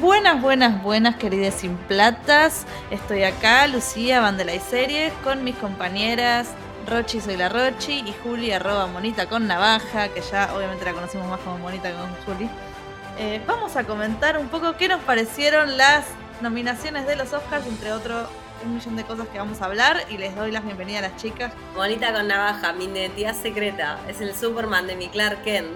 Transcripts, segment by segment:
Buenas, buenas, buenas, queridas sin platas. Estoy acá, Lucía, Bandela y Series, con mis compañeras Rochi, soy la Rochi, y Juli, arroba Monita con Navaja, que ya obviamente la conocimos más como Monita que como Juli. Eh, vamos a comentar un poco qué nos parecieron las nominaciones de los Oscars, entre otros un millón de cosas que vamos a hablar y les doy las bienvenidas a las chicas. Monita con navaja, mi identidad secreta, es el Superman de mi Clark Kent.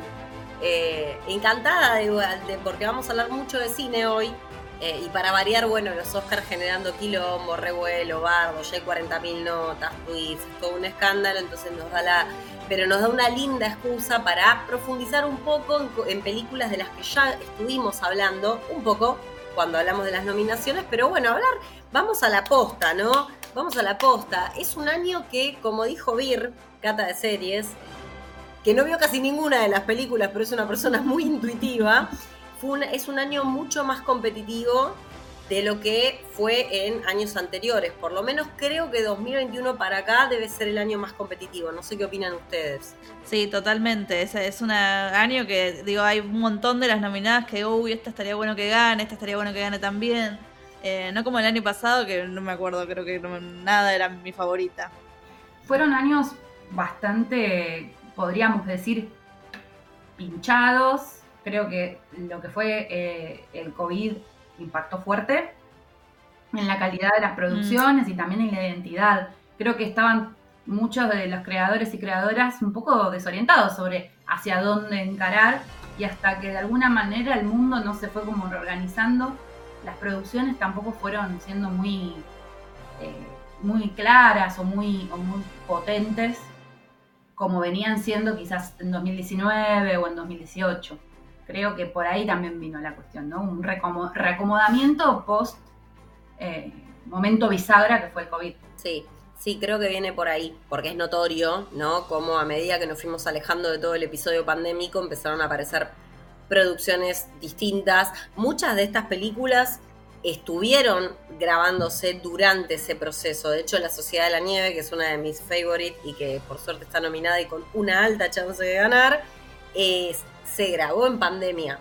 Eh, encantada de, porque vamos a hablar mucho de cine hoy. Eh, y para variar, bueno, los Oscars generando quilombo, revuelo, bardo, ya hay 40.000 notas, tweets, todo un escándalo, entonces nos da la... Pero nos da una linda excusa para profundizar un poco en, en películas de las que ya estuvimos hablando, un poco cuando hablamos de las nominaciones, pero bueno, hablar, vamos a la posta, ¿no? Vamos a la posta. Es un año que, como dijo Vir, cata de series, que no vio casi ninguna de las películas, pero es una persona muy intuitiva, fue es un año mucho más competitivo de lo que fue en años anteriores. Por lo menos creo que 2021 para acá debe ser el año más competitivo. No sé qué opinan ustedes. Sí, totalmente. Es, es un año que, digo, hay un montón de las nominadas que, uy, esta estaría bueno que gane, esta estaría bueno que gane también. Eh, no como el año pasado, que no me acuerdo, creo que nada era mi favorita. Fueron años bastante, podríamos decir, pinchados. Creo que lo que fue eh, el COVID impactó fuerte en la calidad de las producciones y también en la identidad. Creo que estaban muchos de los creadores y creadoras un poco desorientados sobre hacia dónde encarar y hasta que de alguna manera el mundo no se fue como reorganizando, las producciones tampoco fueron siendo muy, eh, muy claras o muy, o muy potentes como venían siendo quizás en 2019 o en 2018 creo que por ahí también vino la cuestión, ¿no? Un reacomodamiento post eh, momento bisagra que fue el COVID. Sí, sí, creo que viene por ahí, porque es notorio, ¿no? Como a medida que nos fuimos alejando de todo el episodio pandémico empezaron a aparecer producciones distintas. Muchas de estas películas estuvieron grabándose durante ese proceso. De hecho, La Sociedad de la Nieve, que es una de mis favorites y que por suerte está nominada y con una alta chance de ganar, se grabó en pandemia.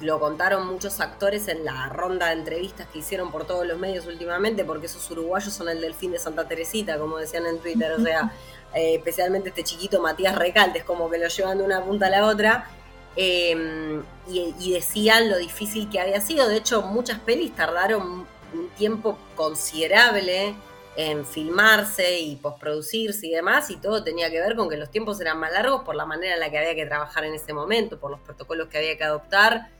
Lo contaron muchos actores en la ronda de entrevistas que hicieron por todos los medios últimamente, porque esos uruguayos son el delfín de Santa Teresita, como decían en Twitter. O sea, eh, especialmente este chiquito Matías Recaltes, como que lo llevan de una punta a la otra. Em, y, decían lo difícil que había sido. De hecho, muchas pelis tardaron un tiempo considerable en filmarse y posproducirse y demás, y todo tenía que ver con que los tiempos eran más largos por la manera en la que había que trabajar en ese momento, por los protocolos que había que adoptar,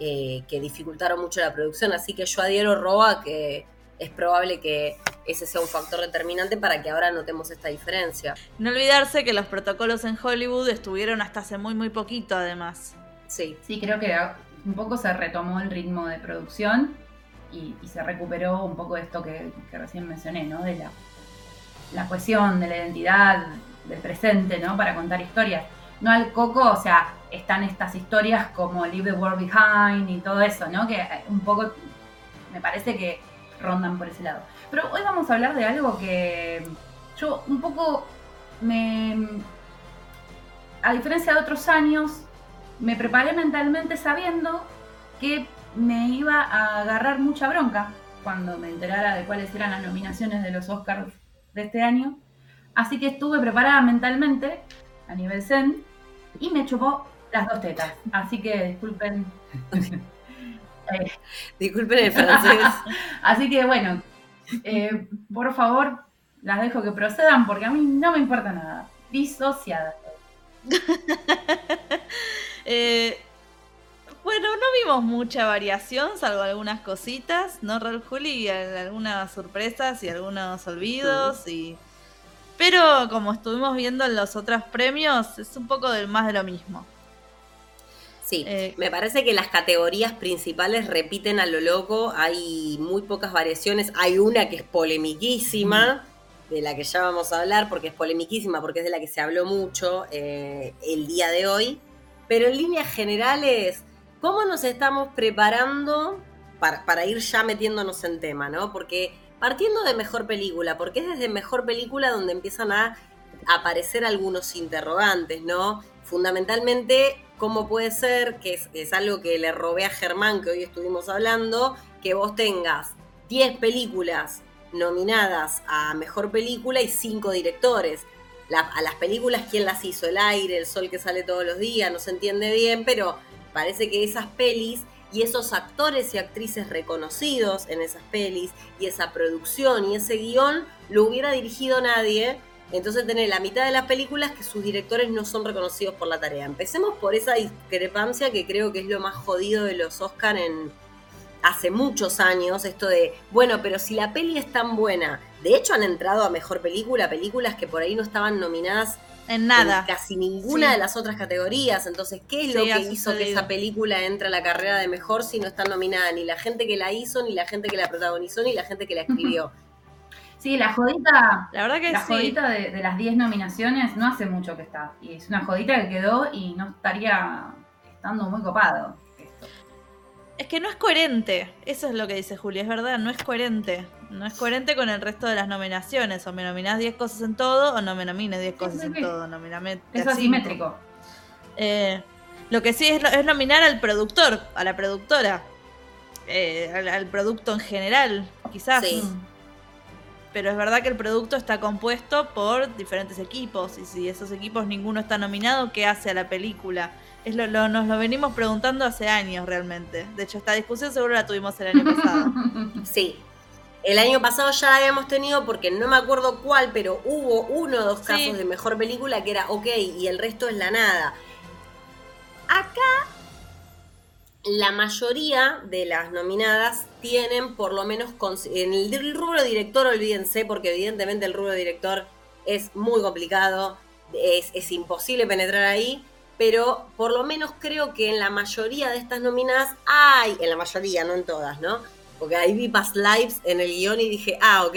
eh, que dificultaron mucho la producción. Así que yo adhiero, Roa, que es probable que ese sea un factor determinante para que ahora notemos esta diferencia. No olvidarse que los protocolos en Hollywood estuvieron hasta hace muy, muy poquito, además. Sí. Sí, creo que un poco se retomó el ritmo de producción y, se recuperó un poco esto que, recién mencioné, ¿no? De la, la cohesión, de la identidad, del presente, ¿no? Para contar historias. No al coco, o sea, están estas historias como Leave the World Behind y todo eso, ¿no? Que un poco me parece que rondan por ese lado. Pero hoy vamos a hablar de algo que yo un poco me... A diferencia de otros años, me preparé mentalmente sabiendo que me iba a agarrar mucha bronca cuando me enterara de cuáles eran las nominaciones de los Oscars de este año. Así que estuve preparada mentalmente a nivel zen y me chupó las dos tetas. Así que disculpen. Eh, disculpen el francés. Así que bueno, eh, por favor, las dejo que procedan porque a mí no me importa nada. Disociada. eh, bueno, no vimos mucha variación, salvo algunas cositas, ¿no, Raúl Juli? Algunas sorpresas y algunos olvidos. y Pero como estuvimos viendo en los otros premios, es un poco del más de lo mismo. Sí, eh, me parece que las categorías principales repiten a lo loco, hay muy pocas variaciones, hay una que es polemiquísima, de la que ya vamos a hablar, porque es polemiquísima, porque es de la que se habló mucho eh, el día de hoy, pero en líneas generales ¿Cómo nos estamos preparando para, ir ya metiéndonos en tema, ¿no? Porque partiendo de mejor película, porque es desde mejor película donde empiezan a aparecer algunos interrogantes, ¿no? Fundamentalmente cómo puede ser, que es, algo que le robé a Germán, que hoy estuvimos hablando, que vos tengas 10 películas nominadas a Mejor Película y 5 directores. a las películas, ¿quién las hizo? El aire, el sol que sale todos los días, no se entiende bien, pero parece que esas pelis y esos actores y actrices reconocidos en esas pelis y esa producción y ese guion lo hubiera dirigido nadie. Entonces tener la mitad de las películas que sus directores no son reconocidos por la tarea. Empecemos por esa discrepancia que creo que es lo más jodido de los Oscar en hace muchos años, esto de, bueno, pero si la peli es tan buena, de hecho han entrado a mejor película, películas que por ahí no estaban nominadas en nada. casi ninguna de las otras categorías. Entonces, ¿qué es lo que hizo que esa película entre a la carrera de mejor si no está nominada ni la gente que la hizo, ni la gente que la protagonizó, ni la gente que la escribió? Sí, la jodita, la verdad que la jodita de, de, las 10 nominaciones no hace mucho que está. Y es una jodita que quedó y no estaría estando muy copado. Es que no es coherente, eso es lo que dice Julia, es verdad, no es coherente. No es coherente con el resto de las nominaciones. O me nominás 10 cosas en todo o no me nomines 10 cosas en todo. Nominame es asimétrico. Eh, lo que sí es, es, nominar al productor, a la productora, eh, al, producto en general, quizás. Sí. Pero es verdad que el producto está compuesto por diferentes equipos y si esos equipos ninguno está nominado, ¿qué hace a la película? Es lo, nos lo venimos preguntando hace años realmente. De hecho, esta discusión seguro la tuvimos el año pasado. Sí. El año pasado ya la habíamos tenido porque no me acuerdo cuál, pero hubo uno o dos casos de mejor película que era ok y el resto es la nada. La mayoría de las nominadas tienen por lo menos en el rubro director, olvídense, porque evidentemente el rubro director es muy complicado, es, es imposible penetrar ahí pero por lo menos creo que en la mayoría de estas nominadas hay, en la mayoría, no en todas, ¿no? Porque ahí vi Past Lives en el guion y dije, ah, ok,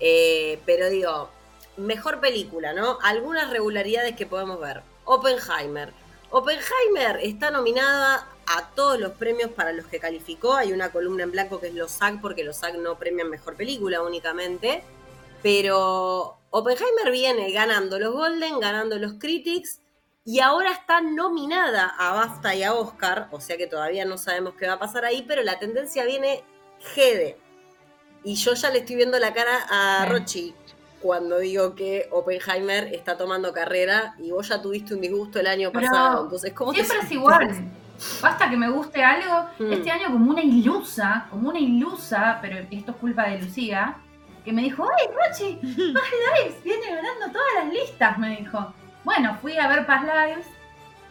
eh, pero digo, mejor película, ¿no? Algunas regularidades que podemos ver. Oppenheimer. Oppenheimer está nominada a todos los premios para los que calificó. Hay una columna en blanco que es los SAG, porque los SAG no premian mejor película únicamente. Pero Oppenheimer viene ganando los Golden, ganando los Critics y ahora está nominada a BAFTA y a Oscar, o sea que todavía no sabemos qué va a pasar ahí, pero la tendencia viene Gede. Y yo ya le estoy viendo la cara a Rochi cuando digo que Oppenheimer está tomando carrera y vos ya tuviste un disgusto el año pasado. Entonces, ¿cómo siempre es igual. Basta que me guste algo. Mm. Este año como una ilusa, como una ilusa, pero esto es culpa de Lucía, que me dijo, ¡ay, Rochi! Más Lives viene ganando todas las listas, me dijo. Bueno, fui a ver Past Lives,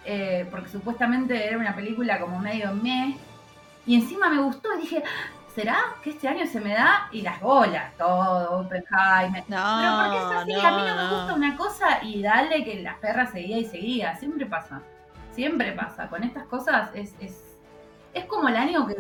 eh, porque supuestamente era una película como medio mes, y encima me gustó y dije, ¿será que este año se me da? Y las bolas, todo, Oppenheimer. No, Pero porque es así, a mí no, me gusta una cosa y dale que las perras seguía y seguía, siempre pasa, siempre pasa. Con estas cosas es, es, es como el año que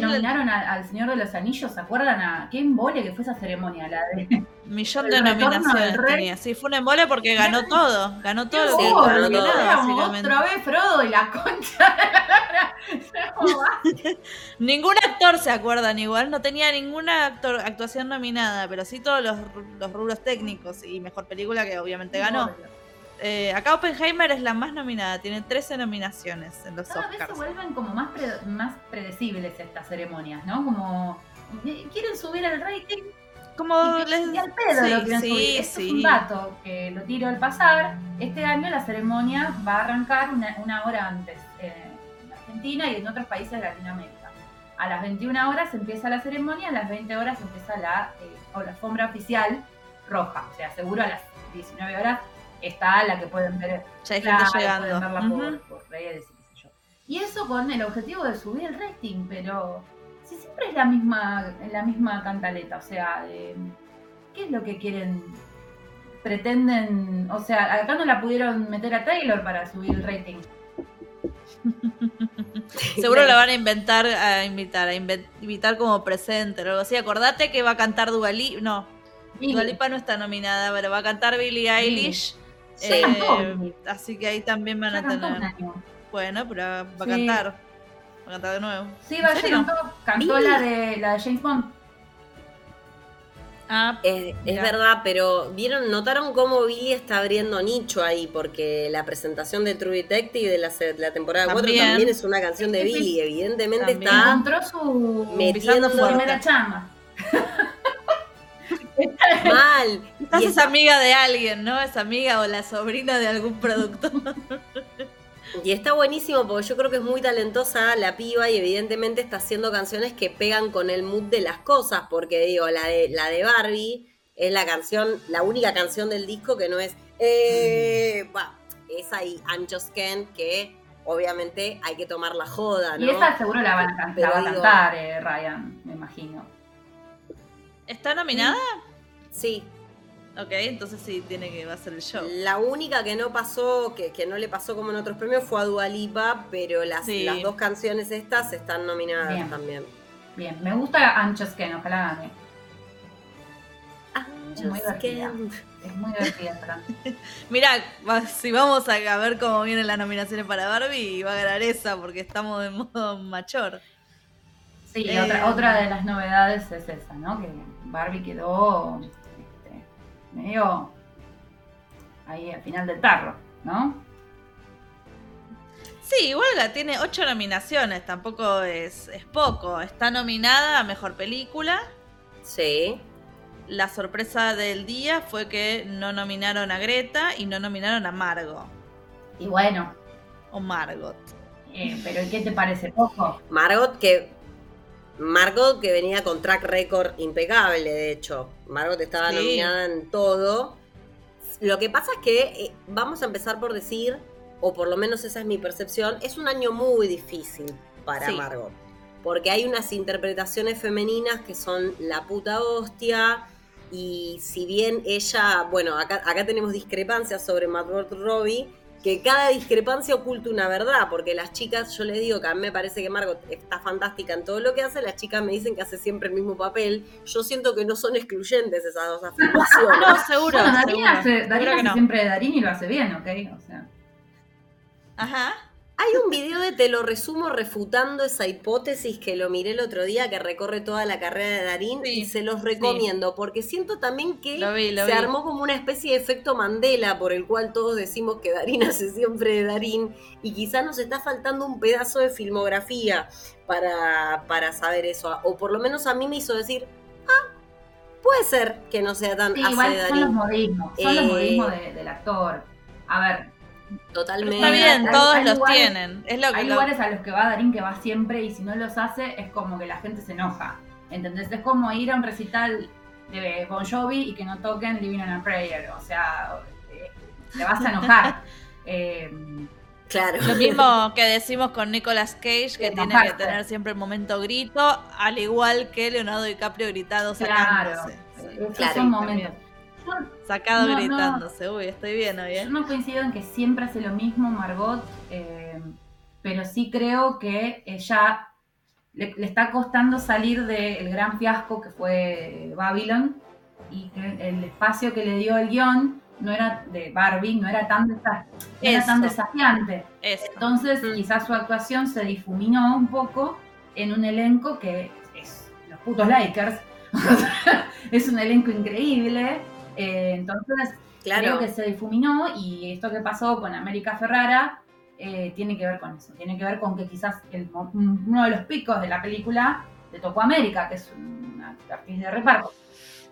nominaron al Señor de los Anillos, ¿se acuerdan a qué embole que fue esa ceremonia? La de Millón de nominaciones tenía. Sí, fue un embole porque ganó todo. Ganó todo lo que ganó todo. Otra vez Frodo y la concha Ningún actor se acuerdan igual, no tenía ninguna actuación nominada, pero sí todos los, los rubros técnicos y mejor película que obviamente ganó. Eh, acá Oppenheimer es la más nominada, tiene 13 nominaciones en los Cada Oscars. Vez se vuelven como más, más predecibles estas ceremonias, ¿no? Como eh, quieren subir el rating. Como les... y al pedo lo quieren subir. Esto es un dato que lo tiro al pasar. Este año la ceremonia va a arrancar una, hora antes en Argentina y en otros países de Latinoamérica. A las 21 horas empieza la ceremonia, a las 20 horas empieza la, eh, o la alfombra oficial roja. O sea, seguro a las 19 horas está la que pueden ver. Ya hay gente llegando. verla por, redes y qué sé yo. Y eso con el objetivo de subir el rating, pero si siempre es la misma, la misma cantaleta, o sea, ¿qué es lo que quieren? Pretenden, o sea, acá no la pudieron meter a Taylor para subir el rating. Seguro la van a inventar, a invitar, a invitar como presente o algo así. Acordate que va a cantar Duali, no, Dualipa no está nominada, pero va a cantar Billie Eilish. Eh, así que ahí también van a tener. Bueno, pero va a cantar. Va a cantar de nuevo. Sí, va a cantó, cantó la de, la de James Bond. Ah, Es, es verdad, pero vieron, notaron cómo Billy está abriendo nicho ahí, porque la presentación de True Detective de la, temporada 4 También. también es una canción de Sí, sí, sí. Billy, evidentemente También. está Encontró su, metiendo su primera chamba. mal. Quizás Y es está- amiga de alguien, ¿no? Es amiga o la sobrina de algún productor. Y está buenísimo porque yo creo que es muy talentosa la piba y evidentemente está haciendo canciones que pegan con el mood de las cosas, porque digo, la de, la de Barbie es la canción, la única canción del disco que no es eh, bah, esa y I'm Just Ken, que obviamente hay que tomar la joda, ¿no? Y esa seguro la, van a can- Pero la va a digo- cantar eh, Ryan, me imagino. ¿Está nominada? Sí, Ok, entonces sí, tiene que va a ser el show. la única que no pasó, que, que no le pasó como en otros premios fue a Dua Lipa, pero las, Sí. las dos canciones estas están nominadas Bien. también. Bien, me gusta Anchos Ken, ojalá gane. Es muy divertida. Es muy divertida. Mirá, va- si vamos a, a ver cómo vienen las nominaciones para Barbie, va a ganar esa porque estamos de modo machor. Sí, y Eh, otra, otra de las novedades es esa, ¿no? Que Barbie quedó medio ahí al final del tarro, ¿no? Sí, igual la tiene ocho nominaciones, tampoco es, es poco. Está nominada a Mejor Película. Sí. La sorpresa del día fue que no nominaron a Greta y no nominaron a Margot. Y bueno, O Margot. eh, pero ¿qué te parece? Poco. Margot que Margot que venía con track record impecable, de hecho. Margot estaba Sí. nominada en todo. Lo que pasa es que eh, vamos a empezar por decir, o por lo menos esa es mi percepción, es un año muy difícil para Sí. Margot. Porque hay unas interpretaciones femeninas que son la puta hostia. Y si bien ella, bueno, acá, acá tenemos discrepancias sobre Margot Robbie, que cada discrepancia oculta una verdad, porque las chicas, yo les digo que a mí me parece que Margot está fantástica en todo lo que hace, las chicas me dicen que hace siempre el mismo papel, yo siento que no son excluyentes esas dos afirmaciones. No, seguro. Bueno, Darín seguro. hace, que hace no. siempre de Darín y lo hace bien, ¿ok? O sea, Ajá. Hay un video de Te lo resumo refutando esa hipótesis que lo miré el otro día, que recorre toda la carrera de Darín, Sí, y se los recomiendo, porque siento también que Lo vi, lo se vi. armó como una especie de efecto Mandela, por el cual todos decimos que Darín hace siempre de Darín, y quizás nos está faltando un pedazo de filmografía para, para saber eso, o por lo menos a mí me hizo decir, ah, puede ser que no sea tan sí, igual de son los modismos, son los Eh, modismos de- del actor. A ver, Totalmente. Está bien, hay- todos hay los lugares- tienen. Es lo que hay lo- lugares a los que va Darín que va siempre y si no los hace es como que la gente se enoja. ¿Entendés? Es como ir a un recital de Bon Jovi y que no toquen Living on a Prayer. O sea, eh, te vas a enojar. Eh, Claro. Lo mismo que decimos con Nicolas Cage, que Sí, tiene que tener siempre el momento grito, al igual que Leonardo DiCaprio gritado claro, sacándose. esos Claro, son momentos. Yo, Sacado No, no. gritándose. Uy, estoy bien hoy, yo ¿eh? no coincido en que siempre hace lo mismo Margot, eh, pero sí creo que ella le, le está costando salir del gran fiasco que fue Babylon y que el espacio que le dio el guion no era de Barbie, no era tan, desa- no era tan Eso. desafiante. Eso. Entonces Mm. quizás su actuación se difuminó un poco en un elenco que es los putos Lakers. es un elenco increíble. Eh, entonces Claro. creo que se difuminó y esto que pasó con América Ferrara eh, tiene que ver con eso. Tiene que ver con que quizás el uno de los picos de la película le tocó a América, que es una actriz de reparto.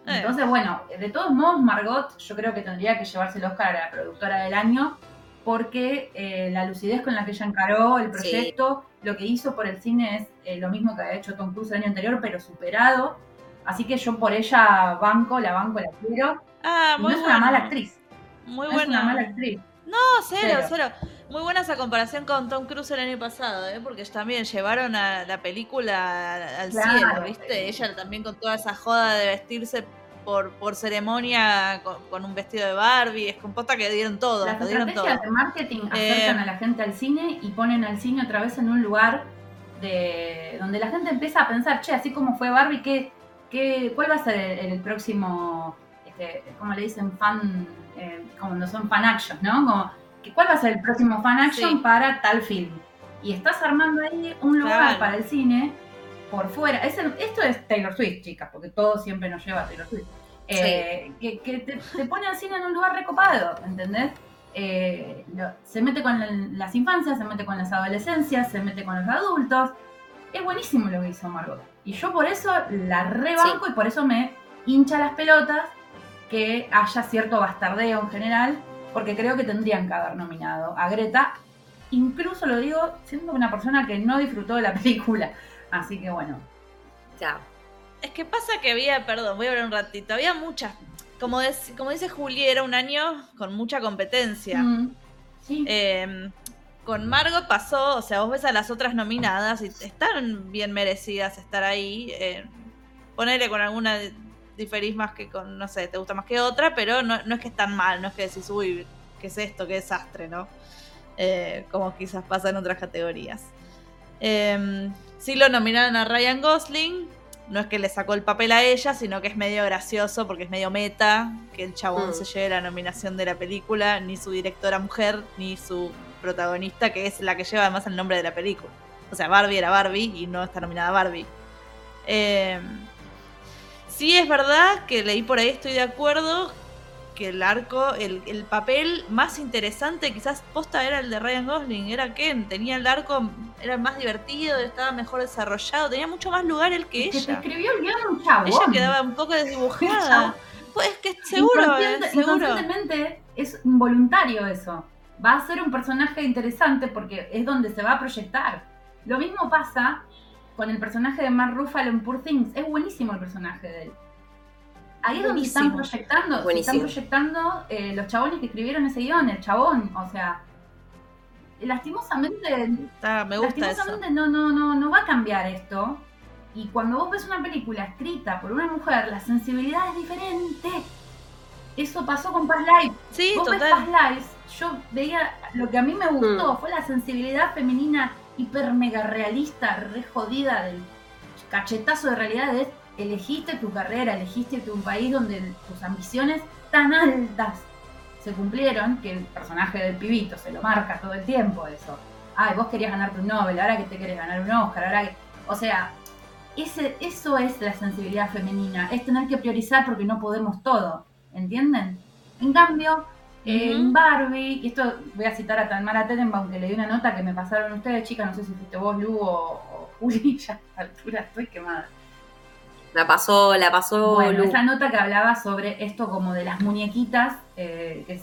Eh. Entonces, bueno, de todos modos, Margot yo creo que tendría que llevarse el Oscar a la productora del año porque eh, la lucidez con la que ella encaró el proyecto, lo que hizo por el cine es eh, lo mismo que había hecho Tom Cruise el año anterior, pero superado. Así que yo por ella banco, la banco, la quiero. Ah, muy no es una mala actriz. Muy no es una buena. mala actriz. No, cero, Cero. cero, Muy buena esa comparación con Tom Cruise el año pasado, ¿eh? porque también llevaron a la película al- Claro. cielo, ¿viste? Ella también con toda esa joda de vestirse por, por ceremonia con, con un vestido de Barbie, es composta que dieron todo, Las lo dieron todo. estrategias de marketing Eh, acercan a la gente al cine y ponen al cine otra vez en un lugar de donde la gente empieza a pensar, che, así como fue Barbie, ¿qué, qué, ¿cuál va a ser el, el próximo, este, como le dicen, fan, eh, como no son fan action, ¿no? Como, que ¿Cuál va a ser el próximo fan action Sí. para tal film? Y estás armando ahí un lugar Claro. para el cine por fuera. Es el- esto es Taylor Swift, chicas, porque todo siempre nos lleva a Taylor Swift. eh, que, te, pone al cine en un lugar recopado, ¿entendés? Eh, se mete con las infancias, se mete con las adolescencias, se mete con los adultos. Es buenísimo lo que hizo Margot. Y yo por eso la rebanco y por eso me hincha las pelotas que haya cierto bastardeo en general, porque creo que tendrían que haber nominado a Greta. Incluso lo digo siendo una persona que no disfrutó de la película. Así que bueno. Ya. Es que pasa que había, perdón, voy a ver un ratito, había muchas como, como dice Juli, era un año con mucha competencia. Mm, em, con Margot pasó, o sea, vos ves a las otras nominadas y están bien merecidas estar ahí. Eh, ponerle con alguna diferís más que con, no sé, te gusta más que otra, pero no, es que están mal, no es que decís, uy, ¿qué es esto? ¿Qué desastre? ¿no? Eh, como quizás pasa en otras categorías. Eh, sí lo nominaron a Ryan Gosling, no es que le sacó el papel a ella, sino que es medio gracioso porque es medio meta que el chabón mm. se lleve la nominación de la película, ni su directora mujer, ni su protagonista, que es la que lleva además el nombre de la película. O sea, Barbie era Barbie y no está nominada Barbie. Eh, sí es verdad que leí por ahí, estoy de acuerdo, que el arco, el, papel más interesante quizás posta era el de Ryan Gosling, era Ken, tenía el arco, era más divertido, estaba mejor desarrollado, tenía mucho más lugar el que ella. escribió el guion un chavo. Ella quedaba un poco desdibujada. Pues es que seguro, eh, seguro. es involuntario eso. Va a ser un personaje interesante porque es donde se va a proyectar. Lo mismo pasa con el personaje de Mark Ruffalo en Poor Things. Es buenísimo el personaje de él ahí es donde están proyectando, están proyectando eh, los chabones que escribieron ese guion, el chabón, o sea, lastimosamente, me gusta lastimosamente no, no, no, no va a cambiar esto. Y cuando vos ves una película escrita por una mujer, la sensibilidad es diferente. Eso pasó con Past Life. Sí, vos total. ves Past Lives, yo veía, lo que a mí me gustó mm. fue la sensibilidad femenina hiper mega realista, re jodida del cachetazo de realidad de elegiste tu carrera, elegiste tu país donde tus ambiciones tan altas se cumplieron, que el personaje del pibito se lo marca todo el tiempo eso. Ay, vos querías ganarte un Nobel, ahora que te querés ganar un Oscar, ahora que... O sea, ese, eso es la sensibilidad femenina, es tener que priorizar porque no podemos todo, ¿entienden? En cambio, en Barbie, y esto voy a citar a Tamara Tenenbaum, que le di una nota que me pasaron ustedes, chicas, no sé si fuiste vos, Lu o, Juli, ya a esta altura estoy quemada. La pasó, la pasó. Bueno, esa nota que hablaba sobre esto como de las muñequitas eh, que es,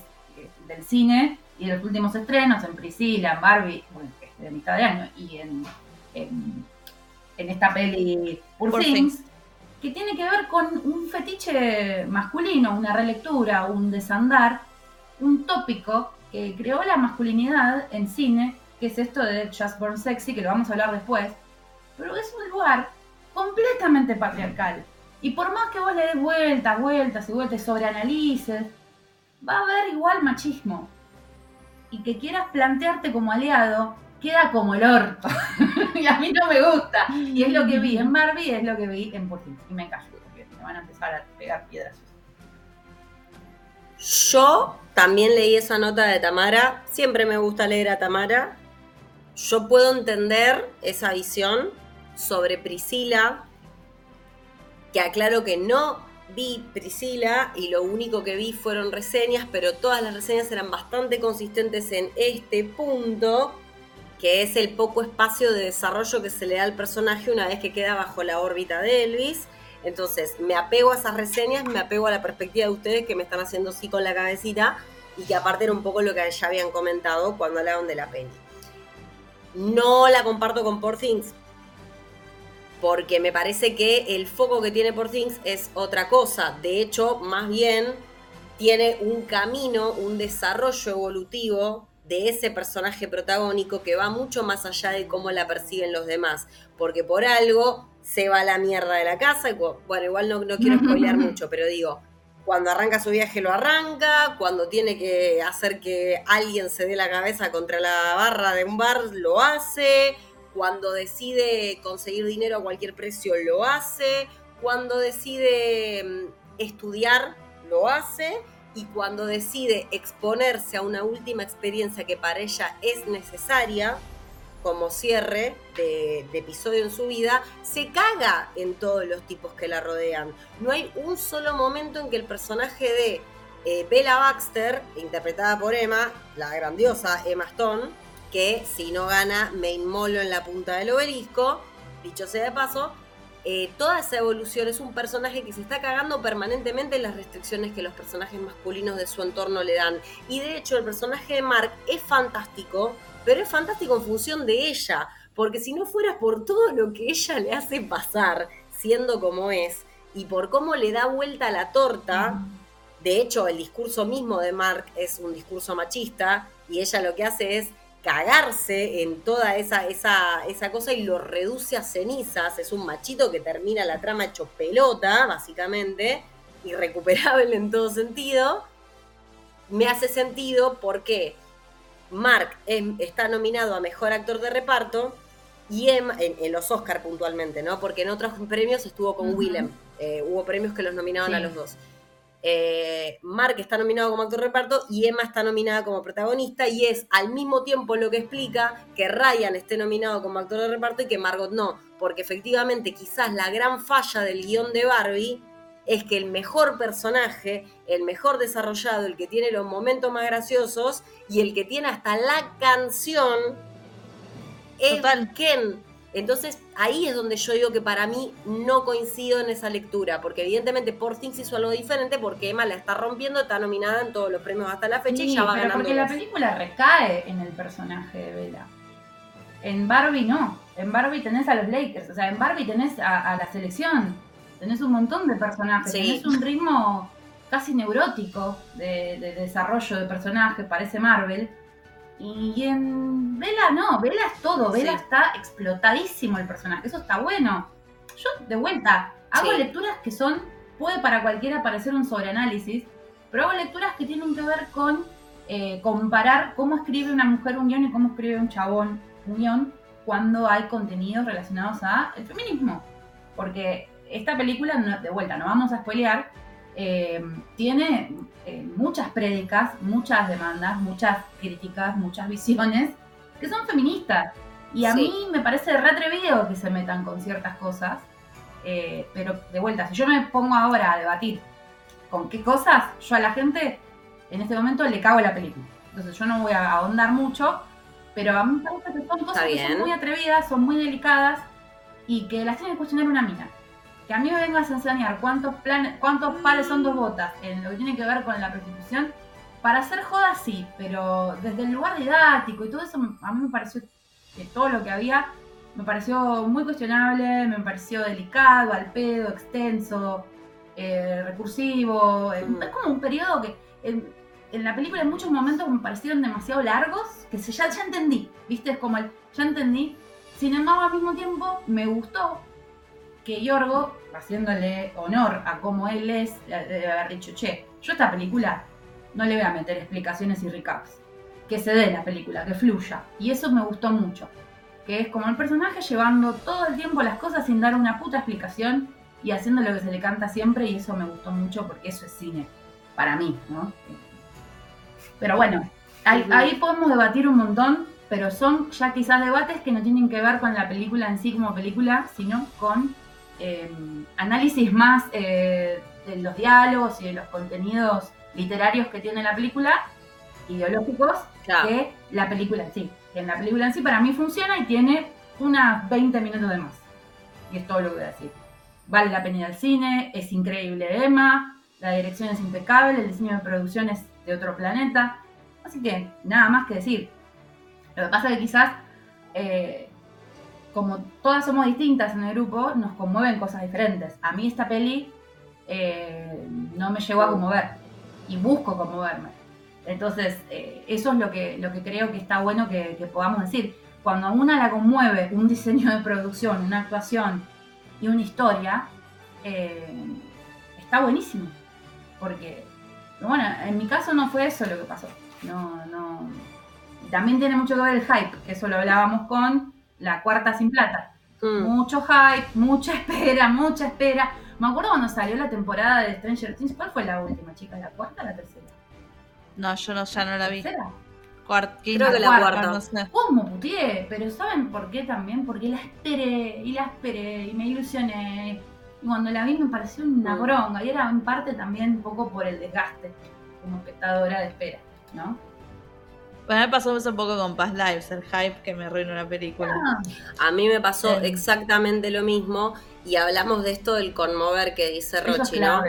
del cine y de los últimos estrenos en Priscila, en Barbie, bueno, de mitad de año, y en, en, esta peli Things, que tiene que ver con un fetiche masculino, una relectura, un desandar, un tópico que creó la masculinidad en cine, que es esto de Just Born Sexy, que lo vamos a hablar después, pero es un lugar completamente patriarcal. Y por más que vos le des vueltas, vueltas y vueltas, sobreanalices, va a haber igual machismo. Y que quieras plantearte como aliado, queda como el orto. y a mí no me gusta. Y es lo que vi en Barbie, es lo que vi en Putin. Y me callo, me van a empezar a pegar piedras. Yo también leí esa nota de Tamara. Siempre me gusta leer a Tamara. Yo puedo entender esa visión sobre Priscila, que aclaro que no vi Priscila y lo único que vi fueron reseñas, pero todas las reseñas eran bastante consistentes en este punto, que es el poco espacio de desarrollo que se le da al personaje una vez que queda bajo la órbita de Elvis. Entonces, me apego a esas reseñas, me apego a la perspectiva de ustedes que me están haciendo así con la cabecita y que aparte era un poco lo que ya habían comentado cuando hablaron de la peli. No la comparto con Poor Things, porque me parece que el foco que tiene por Things es otra cosa. De hecho, más bien tiene un camino, un desarrollo evolutivo de ese personaje protagónico que va mucho más allá de cómo la perciben los demás. Porque por algo se va a la mierda de la casa. bueno, igual no, no quiero spoilear mucho, pero digo, cuando arranca su viaje lo arranca, cuando tiene que hacer que alguien se dé la cabeza contra la barra de un bar, lo hace cuando decide conseguir dinero a cualquier precio, lo hace. Cuando decide mm, estudiar, lo hace. Y cuando decide exponerse a una última experiencia que para ella es necesaria, como cierre de, episodio en su vida, se caga en todos los tipos que la rodean. No hay un solo momento en que el personaje de eh, Bella Baxter, interpretada por Emma, la grandiosa Emma Stone, que si no gana me inmolo en la punta del obelisco, dicho sea de paso, eh, toda esa evolución es un personaje que se está cagando permanentemente en las restricciones que los personajes masculinos de su entorno le dan. Y de hecho el personaje de Mark es fantástico, pero es fantástico en función de ella, porque si no fuera por todo lo que ella le hace pasar, siendo como es, y por cómo le da vuelta la torta, de hecho el discurso mismo de Mark es un discurso machista, y ella lo que hace es cagarse en toda esa, esa, esa cosa y lo reduce a cenizas. Es un machito que termina la trama hecho pelota, básicamente, irrecuperable en todo sentido. Me hace sentido porque Mark está nominado a Mejor Actor de Reparto y Emma, en, los Oscar puntualmente, ¿no? Porque en otros premios estuvo con Willem. Eh, hubo premios que los nominaban a los dos. Eh, Mark está nominado como actor de reparto y Emma está nominada como protagonista y es al mismo tiempo lo que explica que Ryan esté nominado como actor de reparto y que Margot no, porque efectivamente quizás la gran falla del guion de Barbie es que el mejor personaje, el mejor desarrollado, el que tiene los momentos más graciosos y el que tiene hasta la canción es Ken. Entonces ahí es donde yo digo que para mí no coincido en esa lectura, porque evidentemente Por Things hizo algo diferente porque Emma la está rompiendo, está nominada en todos los premios hasta la fecha y ya va pero Porque la película recae en el personaje de Bella. En Barbie no. En Barbie tenés a los Lakers, o sea, en Barbie tenés a, la selección, tenés un montón de personajes, tenés un ritmo casi neurótico de, de desarrollo de personajes, parece Marvel y en Vela no, Vela es todo, Vela está explotadísimo el personaje, eso está bueno. Yo, de vuelta, hago lecturas que son, puede para cualquiera parecer un sobreanálisis, pero hago lecturas que tienen que ver con eh, comparar cómo escribe una mujer un guion y cómo escribe un chabón un guion cuando hay contenidos relacionados a el feminismo. Porque esta película, de vuelta, no vamos a spoilear, eh, tiene eh, muchas prédicas, muchas demandas, muchas críticas, muchas visiones que son feministas. Y a mí me parece re atrevido que se metan con ciertas cosas. Eh, pero de vuelta, si yo me pongo ahora a debatir con qué cosas, yo a la gente en este momento le cago la película. Entonces yo no voy a ahondar mucho, pero a mí me parece que son cosas que son muy atrevidas, son muy delicadas y que las tiene que cuestionar una mina que a mí me vengas a enseñar cuántos, planes, cuántos pares son dos botas en lo que tiene que ver con la prostitución, para hacer joda sí, pero desde el lugar didáctico y todo eso, a mí me pareció que todo lo que había me pareció muy cuestionable, me pareció delicado, al pedo, extenso, eh, recursivo. Es como un periodo que en, la película en muchos momentos me parecieron demasiado largos, que se, ya, ya entendí, ¿viste? Es como el, ya entendí. Sin embargo, al mismo tiempo me gustó que Yorgo, haciéndole honor a cómo él es, debe haber dicho, che, yo esta película no le voy a meter explicaciones y recaps. Que se dé la película, que fluya. Y eso me gustó mucho. Que es como el personaje llevando todo el tiempo las cosas sin dar una puta explicación y haciendo lo que se le canta siempre. Y eso me gustó mucho porque eso es cine. Para mí, ¿no? Pero bueno, ahí, ahí podemos debatir un montón, pero son ya quizás debates que no tienen que ver con la película en sí como película, sino con eh, análisis más eh, de los diálogos y de los contenidos literarios que tiene la película, ideológicos, que la película en sí. Que en la película en sí para mí funciona y tiene unas 20 minutos de más. Y es todo lo que voy a decir. Vale la pena ir al cine, es increíble Emma, la dirección es impecable, el diseño de producción es de otro planeta. Así que nada más que decir. Lo que pasa es que quizás eh, como todas somos distintas en el grupo, nos conmueven cosas diferentes. A mí esta peli eh, no me llegó a conmover y busco conmoverme. Entonces, eh, eso es lo que, lo que creo que está bueno que, podamos decir. Cuando a una la conmueve un diseño de producción, una actuación y una historia, eh, está buenísimo. Porque, bueno, en mi caso no fue eso lo que pasó. No, no. también tiene mucho que ver el hype, que eso lo hablábamos con la cuarta sin plata. Mm. Mucho hype, mucha espera, mucha espera. Me acuerdo cuando salió la temporada de Stranger Things. ¿Cuál fue la última, chica? ¿La cuarta o la tercera? No, yo no, ya no la, vi. cuarta, Creo que la cuarta, cuarta. no sé. ¿Cómo puteé? Pero ¿saben por qué también? Porque la esperé y la esperé y me ilusioné. Y cuando la vi me pareció una Mm. bronca. Y era en parte también un poco por el desgaste como espectadora de espera, ¿no? Bueno, me pasó eso un poco con Past Lives, el hype que me arruinó la película. Ah, A mí me pasó Eh. exactamente lo mismo y hablamos de esto del conmover que dice Rochi, ¿no?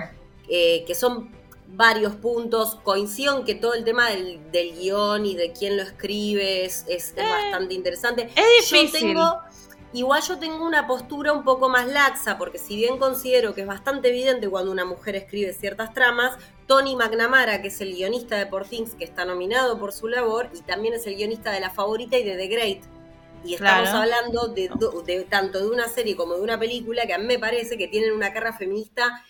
Eh, que son varios puntos. Coincido en que todo el tema del, del guion y de quién lo escribe es, es- es Eh. bastante interesante. Es Yo difícil. tengo, igual yo tengo una postura un poco más laxa, porque si bien considero que es bastante evidente cuando una mujer escribe ciertas tramas, Tony McNamara, que es el guionista de Por Things, que está nominado por su labor, y también es el guionista de La Favorita y de The Great. Y estamos Claro. hablando de, tanto de una serie como de una película que a mí me parece que tienen una carga feminista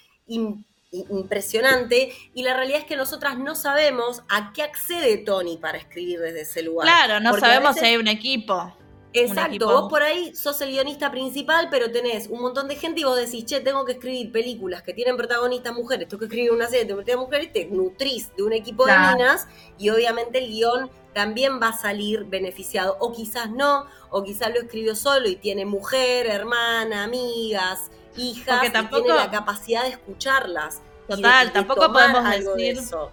impresionante y la realidad es que nosotras no sabemos a qué accede Tony para escribir desde ese lugar. Claro, no Porque sabemos veces- si hay un equipo. Exacto, vos por ahí sos el guionista principal, pero tenés un montón de gente y vos decís, che, tengo que escribir películas que tienen protagonistas mujeres, tengo que escribir una serie de protagonistas mujeres, te nutrís de un equipo Claro. de minas y obviamente el guion también va a salir beneficiado, o quizás no, o quizás lo escribió solo y tiene mujer, hermana, amigas, hijas, Porque y tiene la capacidad de escucharlas. y de- Total, y de tampoco podemos algo de decir- eso.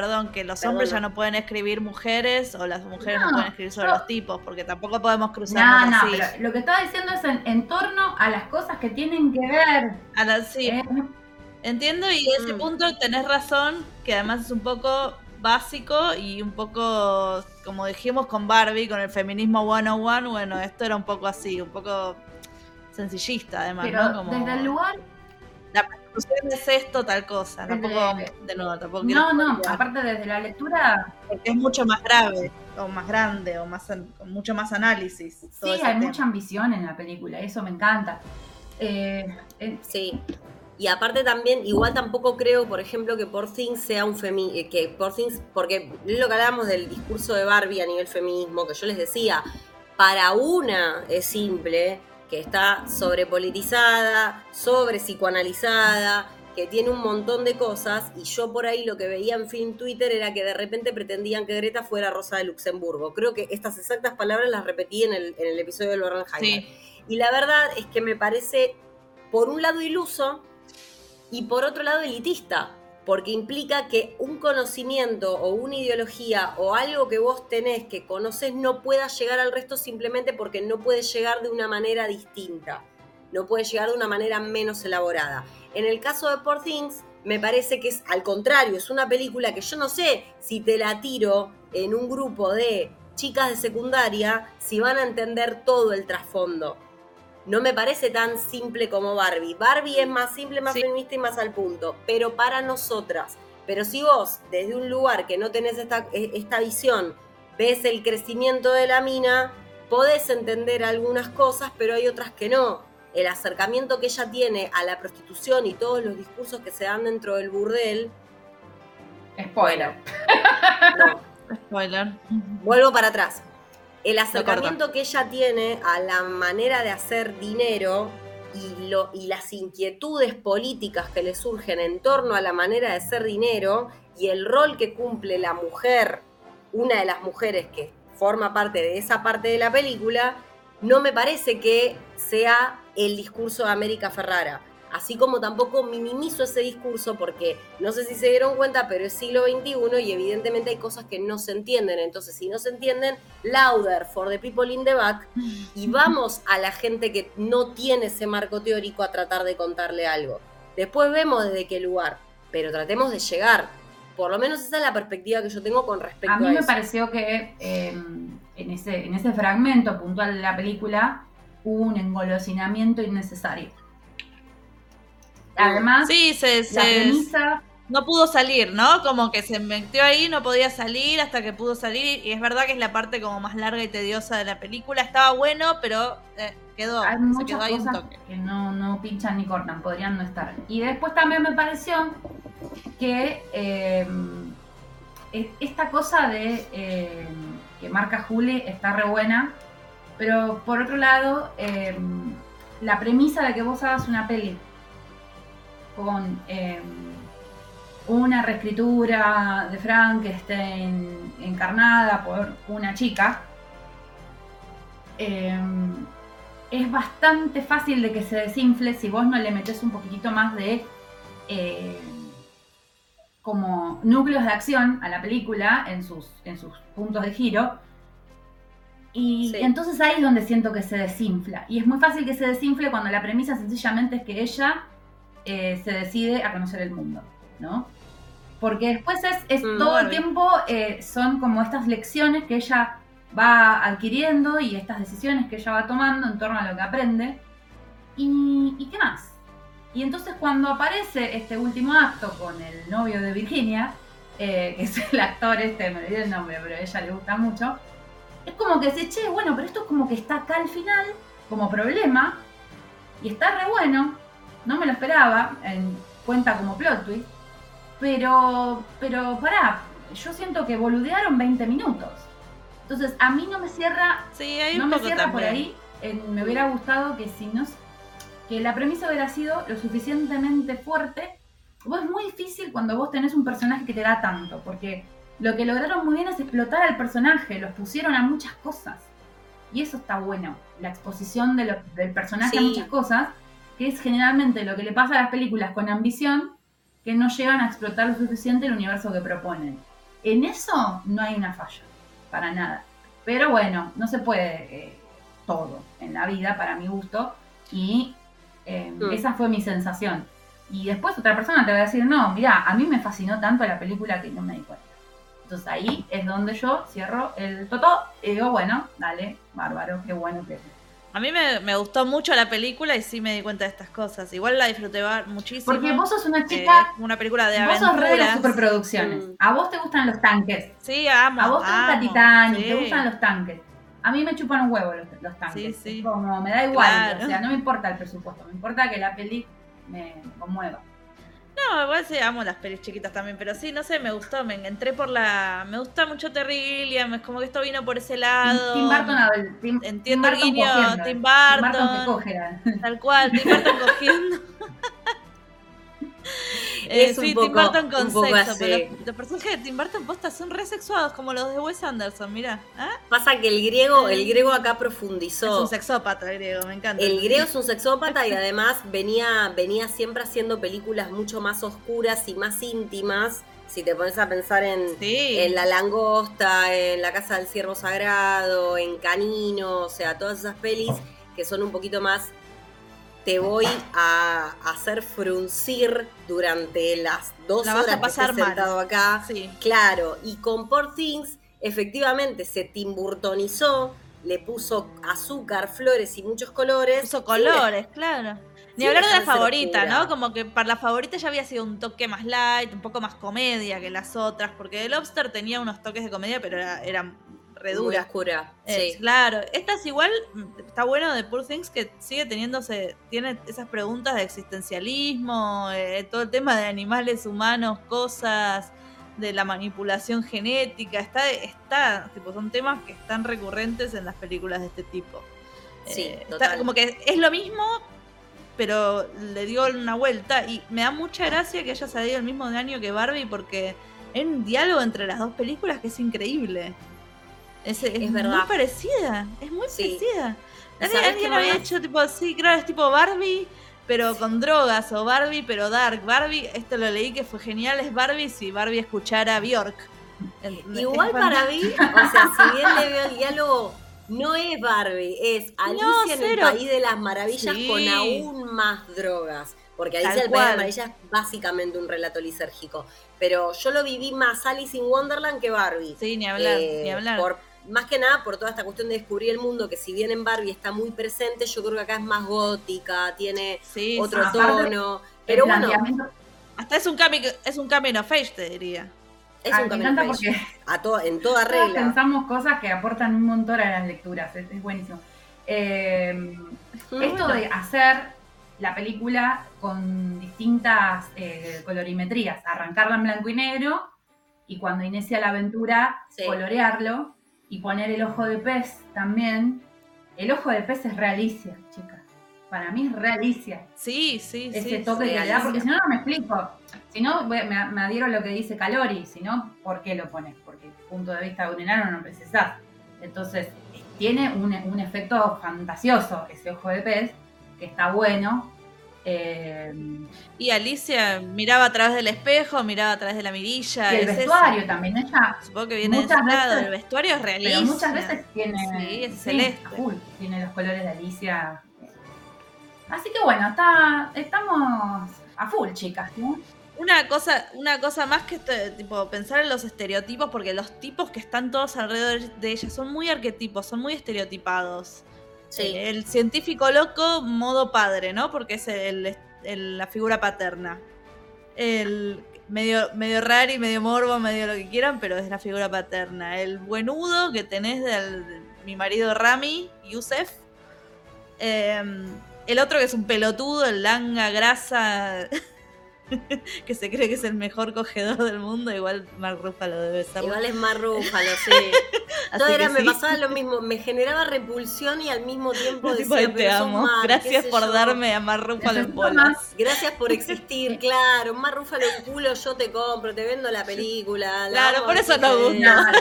Perdón, que los Perdona. hombres ya no pueden escribir mujeres o las mujeres no, No, pueden escribir sobre los tipos, porque tampoco podemos No, cruzarnos no, así. pero lo que estaba diciendo es en, en torno a las cosas que tienen que ver. A la- sí, ¿eh? entiendo y ese Mm. punto tenés razón, que además es un poco básico y un poco, como dijimos con Barbie, con el feminismo 101, bueno, esto era un poco así, un poco sencillista además, Pero ¿no? Como desde el lugar, la es esto, tal cosa, Desde- tampoco, de nuevo, tampoco no, no, aparte desde la lectura, porque es mucho más grave, o más grande, o más con mucho más análisis. sí, hay tema. mucha ambición en la película, eso me encanta. Eh, eh, Sí. Y aparte también, igual tampoco creo, por ejemplo, que Por Things sea un femi eh, que Por Things, porque es lo que hablábamos del discurso de Barbie a nivel feminismo, que yo les decía, para una es simple, que está sobrepolitizada, sobre psicoanalizada, que tiene un montón de cosas, y yo por ahí lo que veía en Film Twitter era que de repente pretendían que Greta fuera Rosa de Luxemburgo. Creo que estas exactas palabras las repetí en el, en el episodio de. Sí, Y la verdad es que me parece, por un lado, iluso y por otro lado, elitista. Porque implica que un conocimiento o una ideología o algo que vos tenés que conoces no pueda llegar al resto simplemente porque no puede llegar de una manera distinta. No puede llegar de una manera menos elaborada. En el caso de Poor Things, me parece que es al contrario, es una película que yo no sé si te la tiro en un grupo de chicas de secundaria, si van a entender todo el trasfondo. No me parece tan simple como Barbie. Barbie es más simple, más Sí. feminista y más al punto, pero para nosotras. Pero si vos, desde un lugar que no tenés esta, e- esta visión, ves el crecimiento de la mina, podés entender algunas cosas, pero hay otras que no. El acercamiento que ella tiene a la prostitución y todos los discursos que se dan dentro del burdel, spoiler. no, spoiler. Vuelvo para atrás. El acercamiento que ella tiene a la manera de hacer dinero y, lo, y las inquietudes políticas que le surgen en torno a la manera de hacer dinero y el rol que cumple la mujer, una de las mujeres que forma parte de esa parte de la película, no me parece que sea el discurso de América Ferrara. Así como tampoco minimizo ese discurso porque no sé si se dieron cuenta, pero es siglo XXI y evidentemente hay cosas que no se entienden. Entonces, si no se entienden, louder for the people in the back y vamos a la gente que no tiene ese marco teórico a tratar de contarle algo. Después vemos desde qué lugar, pero tratemos de llegar. Por lo menos esa es la perspectiva que yo tengo con respecto a, A mí me eso. pareció que eh, en, ese, en ese fragmento puntual de la película hubo un engolosinamiento innecesario. Además, Sí, se, la se- premisa no pudo salir, ¿no? Como que se metió ahí, no podía salir hasta que pudo salir. Y es verdad que es la parte como más larga y tediosa de la película. Estaba bueno, pero eh, quedó, hay se quedó ahí un cosas toque. que no, no pinchan ni cortan, podrían no estar. Y después también me pareció que eh, e- esta cosa de eh, que marca Juli está re buena, pero por otro lado, eh, la premisa de que vos hagas una peli con eh, una reescritura de Frankenstein encarnada por una chica, eh, es bastante fácil de que se desinfle si vos no le metes un poquitito más de eh, como núcleos de acción a la película en sus, en sus puntos de giro. Y Sí. entonces ahí es donde siento que se desinfla. Y es muy fácil que se desinfle cuando la premisa sencillamente es que ella eh, se decide a conocer el mundo, ¿no? Porque después es, es Mm, todo el Barbie. tiempo eh, son como estas lecciones que ella va adquiriendo y estas decisiones que ella va tomando en torno a lo que aprende. ¿Y, y qué más? Y entonces cuando aparece este último acto con el novio de Virginia, eh, que es el actor este, me olvidé el nombre, pero a ella le gusta mucho, es como que se che, bueno, pero esto es como que está acá al final, como problema, y está re bueno, no me lo esperaba, en, cuenta como plot twist, pero, pero pará, yo siento que boludearon 20 minutos. Entonces, a mí no me cierra Sí, no me cierra también. por ahí. En- me hubiera gustado que si no que la premisa hubiera sido lo suficientemente fuerte. Vos es muy difícil cuando vos tenés un personaje que te da tanto, porque lo que lograron muy bien es explotar al personaje, los pusieron a muchas cosas. Y eso está bueno, la exposición de lo- del personaje a muchas cosas, que es generalmente lo que le pasa a las películas con ambición, que no llegan a explotar lo suficiente el universo que proponen. En eso no hay una falla, para nada. Pero bueno, no se puede eh, todo en la vida, para mi gusto, y eh, Mm. esa fue mi sensación. Y después otra persona te va a decir, no, mira, a mí me fascinó tanto la película que no me di cuenta. Entonces ahí es donde yo cierro el totó y digo, bueno, dale, bárbaro, qué bueno que A mí me, me gustó mucho la película y sí me di cuenta de estas cosas. Igual la disfruté muchísimo. Porque vos sos una Eh, chica, una película de vos sos re de las aventuras. superproducciones. Mm. A vos te gustan los tanques. Sí, amo. A vos te gusta amo, Titanic, sí. te gustan los tanques. A mí me chupan un huevo los, los tanques. Sí, sí. Como, me da igual. Claro. O sea, no me importa el presupuesto. Me importa que la peli me conmueva. No, igual sí, amo las pelis chiquitas también, pero sí, no sé, me gustó, me entré por la... Me gusta mucho Terry Gilliam, es como que esto vino por ese lado. Tim Burton, a ver, Tim, Entiendo Tim el Burton guiño, cogiendo, Tim Tim Burton que coge Tal cual, Tim Burton cogiendo. Eh, Es un sí, poco- Tim Burton con un sexo, pero los, los personajes de Tim Burton posta son re sexuados, como los de Wes Anderson, mira. ¿Ah? Pasa que el griego, el griego acá profundizó. Es un sexópata el griego, me encanta. El griego es un sexópata y además venía, venía siempre haciendo películas mucho más oscuras y más íntimas. Si te pones a pensar en, Sí. en La Langosta, en La Casa del Ciervo Sagrado, en Canino, o sea, todas esas pelis que son un poquito más. Te voy a hacer fruncir durante las dos La vas a horas que pasar sentado acá. Sí. Claro, y con Poor Things, efectivamente se timburtonizó, le puso azúcar, flores y muchos colores. Puso colores, claro. Ni hablar de la favorita. ¿no? Como que para la favorita ya había sido un toque más light, un poco más comedia que las otras, porque The Lobster tenía unos toques de comedia, pero era, era re Muy oscura. Eh, sí. Claro, esta es igual, mm, está bueno de Poor Things que sigue teniéndose, tiene esas preguntas de existencialismo, eh, todo el tema de animales, humanos, cosas, de la manipulación genética, está, está, tipo, son temas que están recurrentes en las películas de este tipo. Sí, Eh, está total. como que es lo mismo, pero le dio una vuelta y me da mucha gracia que haya salido el mismo año que Barbie porque hay un diálogo entre las dos películas que es increíble. Es, es Es muy verdad. parecida, es muy Sí. parecida. ¿Y Alguien, había más? hecho tipo así, claro, es tipo Barbie, pero con drogas, o Barbie, pero dark. Barbie, esto lo leí que fue genial, es Barbie si Barbie escuchara a Bjork. Igual para mí, o sea, si bien le veo el diálogo, no es Barbie, es Alicia No, en el. País de las Maravillas Sí. con aún más drogas. Porque Alicia en el País de las Maravillas es básicamente un relato lisérgico. Pero yo lo viví más Alice in Wonderland que Barbie. Sí, ni hablar, Eh, ni hablar. Por, más que nada por toda esta cuestión de descubrir el mundo, que si bien en Barbie está muy presente, yo creo que acá es más gótica, tiene Sí, otro sí, tono. Pero bueno, Hasta es un cambio, es un cambio of age, te diría. es Ay, un me camino porque a to- en toda regla. pensamos cosas que aportan un montón a las lecturas, es, es buenísimo. Eh, esto de hacer la película con distintas eh, colorimetrías, arrancarla en blanco y negro y cuando inicia la aventura Sí. colorearlo y poner el ojo de pez también. El ojo de pez es realicia, chicas. para mí es re Alicia. Sí, sí, Ese sí. toque sí, que le da, porque si no, no me explico. Si no, me, me adhiero a lo que dice Calori, si no, ¿por qué lo pones? Porque el punto de vista de un enano no precisás. Entonces, tiene un, un efecto fantasioso ese ojo de pez, que está bueno. Eh, Y Alicia miraba a través del espejo, miraba a través de la mirilla. y el es eso. vestuario también, ella Supongo que viene de lado. El vestuario es realista. Pero muchas veces tiene. Sí, es celeste. a full, tiene los colores de Alicia. Así que bueno, está, estamos a full, chicas, ¿no? Una cosa, una cosa más que tipo pensar en los estereotipos, porque los tipos que están todos alrededor de ella son muy arquetipos, son muy estereotipados. Sí. Eh, El científico loco, modo padre, ¿no? Porque es el- el- la figura paterna. El medio, medio raro y medio morbo, medio lo que quieran, pero es la figura paterna. El buenudo que tenés del, de mi marido Rami, Yusef. Eh, el otro que es un pelotudo, el langa grasa, que se cree que es el mejor cogedor del mundo. Igual Mark Ruffalo debe ser. Igual es más rúfalo, sí. Era, me sí. pasaba lo mismo, me generaba repulsión y al mismo tiempo decía, "Ay, te pero amo. Mar, Gracias por yo". darme a Mark Ruffalo en bolas. Gracias por existir, claro. Más rúfalo en culo, yo te compro, te vendo la película. la Claro, por eso nos gusta.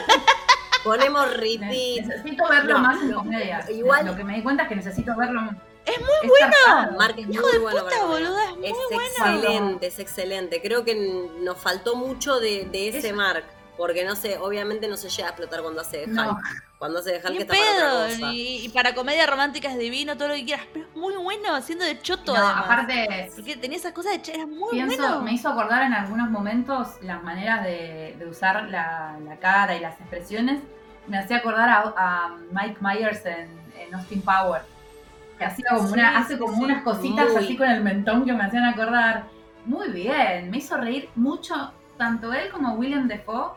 Ponemos ne- repeat. necesito verlo No, más en no, comedia. igual- Lo que me di cuenta es que necesito verlo. Es muy bueno. Mark es Hijo muy de bueno puta, para comer. boluda, es muy Es bueno. excelente, es excelente. Creo que nos faltó mucho de, de ese Es- Mark. Porque no sé, obviamente no se llega a explotar cuando hace de Hulk. No. Cuando hace de Hulk está para otra pedo. cosa. Y, y para comedia romántica es divino, todo lo que quieras. Pero es muy bueno, haciendo de choto No, además. aparte, Porque tenía esas cosas de ch- era muy pienso, bueno. me hizo acordar en algunos momentos las maneras de, de usar la, la cara y las expresiones. Me hacía acordar a, a Mike Myers en, en Austin Power. Que hacía como Sí, una, hace como sí. unas cositas Muy. así con el mentón que me hacían acordar. Muy bien, me hizo reír mucho, tanto él como William Defoe.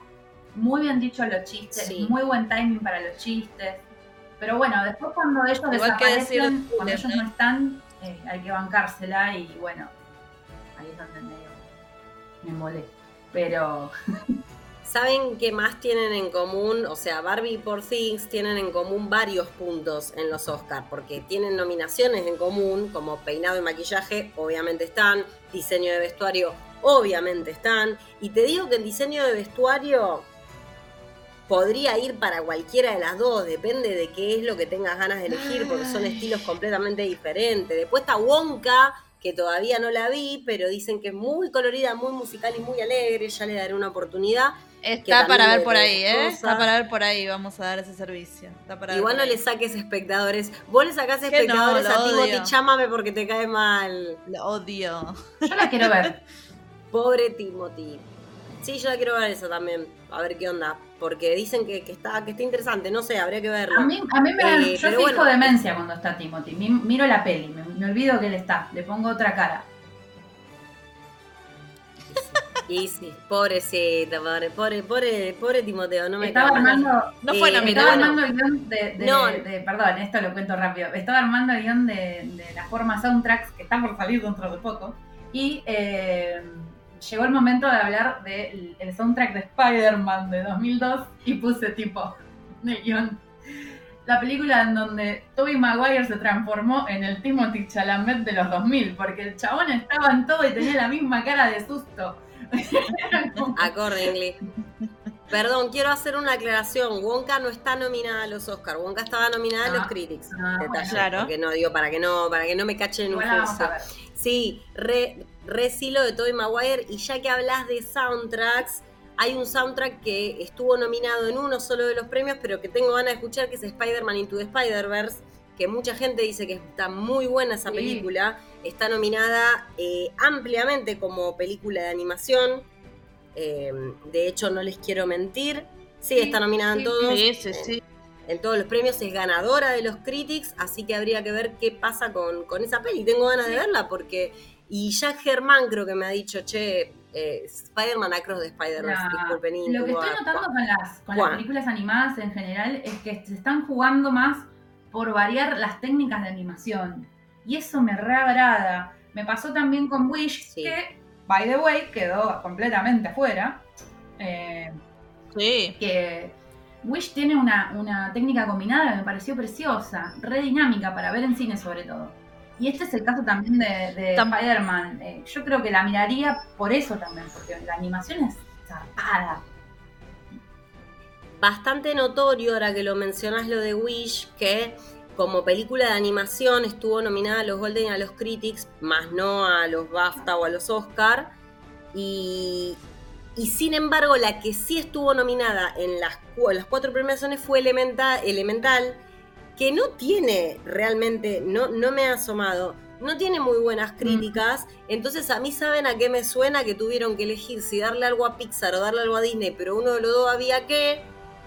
Muy bien dicho los chistes, Sí. muy buen timing para los chistes. Pero bueno, después cuando ellos Igual que decir desaparecen, cuando ellos ¿no? no están, eh, hay que bancársela y bueno, ahí es donde medio me molé. Pero ¿Saben qué más tienen en común? O sea, Barbie y Poor Things tienen en común varios puntos en los Oscars, porque tienen nominaciones en común, como peinado y maquillaje, obviamente están, diseño de vestuario, obviamente están, y te digo que en diseño de vestuario podría ir para cualquiera de las dos, depende de qué es lo que tengas ganas de elegir, porque son Ay. estilos completamente diferentes. Después está Wonka, que todavía no la vi, pero dicen que es muy colorida, muy musical y muy alegre, ya le daré una oportunidad. Está para ver por ahí, ¿eh? Está para ver por ahí, vamos a dar ese servicio. Está para ver Igual no ahí. le saques espectadores. Vos le sacás espectadores no, a Timothy. Chámame porque te cae mal. Lo odio. yo la quiero ver. Pobre Timothy. Sí, yo la quiero ver eso también. A ver qué onda. Porque dicen que, que está, que está interesante. No sé, habría que verlo. A mí, a mí me da, Eh, yo fijo bueno. demencia cuando está Timothy. Mi- Miro la peli, me, me olvido que él está, le pongo otra cara. Y sí, pobrecita, pobre, pobre, pobre, pobre Timoteo, no me Estaba armando, No fue Eh, nominado. estaba bueno. armando el guion de, de- No. de- Perdón, esto lo cuento rápido. Estaba armando el guion de, de la forma soundtracks que está por salir dentro de poco. Y eh, llegó el momento de hablar del el soundtrack de Spider-Man de 2002 y puse tipo en el guion. La película en donde Tobey Maguire se transformó en el Timothy Chalamet de los 2000, porque el chabón estaba en todo y tenía la misma cara de susto. Accordingly. Perdón, quiero hacer una aclaración. Wonka no está nominada a los Oscars. Wonka estaba nominada a los Ah. Critics. Ah, bueno. Detalle, Claro. Porque no digo para que no, para que no me cachen en un juicio. Sí, re, re silo de Tobey Maguire. Y ya que hablas de soundtracks, hay un soundtrack que estuvo nominado en uno solo de los premios, pero que tengo ganas de escuchar, que es Spider-Man Into the Spider-Verse, que mucha gente dice que está muy buena esa Sí. película. Está nominada eh, ampliamente como película de animación. Eh, de hecho, no les quiero mentir. Sí, Sí, está nominada en todos. Sí, sí, sí. En todos los premios es ganadora de los Critics, así que habría que ver qué pasa con, con esa peli. Tengo ganas de verla porque. Y Jack Germán creo que me ha dicho, che, eh, Spider-Man Across the Spider-Verse, disculpen. Lo que estoy notando con las, con las películas animadas en general es que se están jugando más por variar las técnicas de animación. Y eso me reagrada. Me pasó también con Wish, Sí. que, by the way, quedó completamente afuera. Eh, Sí. que Wish tiene una, una técnica combinada que me pareció preciosa, re dinámica para ver en cine sobre todo. Y este es el caso también de, de Spider-Man. Eh, yo creo que la miraría por eso también, porque la animación es zarpada. Bastante notorio, ahora que lo mencionas lo de Wish, que como película de animación estuvo nominada a los Golden y a los Critics, más no a los BAFTA o a los Oscar. Y, sin embargo, la que sí estuvo nominada en las, las cuatro premiaciones fue Elemental, Elemental, que no tiene realmente, no, no me ha asomado, no tiene muy buenas críticas. Entonces, a mí saben a qué me suena que tuvieron que elegir si darle algo a Pixar o darle algo a Disney, pero uno de los dos había que,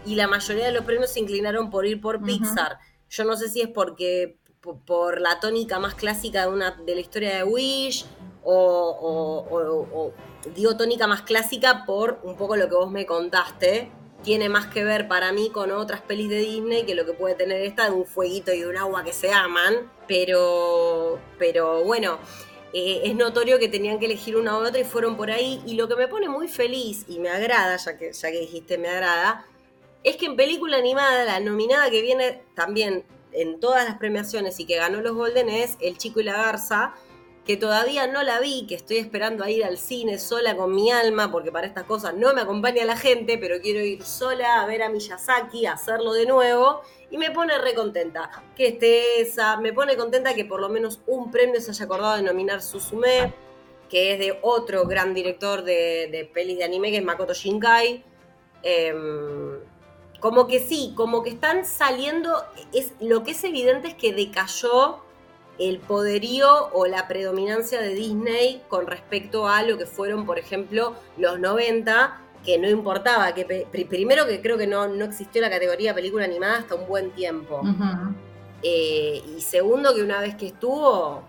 y la mayoría de los premios se inclinaron por ir por Pixar. Yo no sé si es porque por la tónica más clásica de, una, de la historia de Wish o, digo tónica más clásica por un poco lo que vos me contaste. Tiene más que ver para mí con otras pelis de Disney que lo que puede tener esta de un fueguito y un agua que se aman. Pero, pero bueno, eh, es notorio que tenían que elegir una u otra y fueron por ahí. Y lo que me pone muy feliz y me agrada, ya que, ya que dijiste me agrada, es que en película animada, la nominada que viene también en todas las premiaciones y que ganó los Golden es El Chico y la Garza, que todavía no la vi, que estoy esperando a ir al cine sola con mi alma, porque para estas cosas no me acompaña la gente, pero quiero ir sola a ver a Miyazaki, a hacerlo de nuevo, y me pone re contenta que esté esa, me pone contenta que por lo menos un premio se haya acordado de nominar Susume, que es de otro gran director de, de pelis de anime, que es Makoto Shinkai. Em, como que sí, como que están saliendo, es, lo que es evidente es que decayó el poderío o la predominancia de Disney con respecto a lo que fueron, por ejemplo, los 90, que no importaba, que primero que creo que no, no existió la categoría película animada hasta un buen tiempo. Eh, y segundo que una vez que estuvo,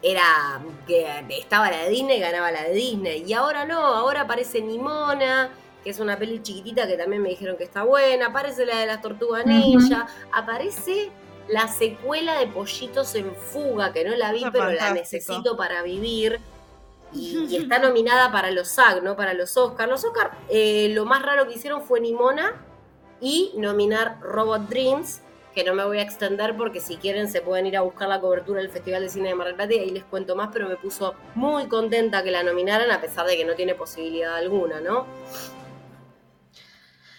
era que estaba la de Disney, ganaba la de Disney. Y ahora no, ahora aparece Nimona que es una peli chiquitita que también me dijeron que está buena, aparece la de las tortugas ninja, aparece la secuela de Pollitos en Fuga, que no la vi, pero la necesito para vivir. Y, está nominada para los SAG, ¿no? Para los Oscars. Los Oscars, eh, lo más raro que hicieron fue Nimona y nominar Robot Dreams, que no me voy a extender porque si quieren se pueden ir a buscar la cobertura del Festival de Cine de Mar del Plata y ahí les cuento más, pero me puso muy contenta que la nominaran a pesar de que no tiene posibilidad alguna, ¿no?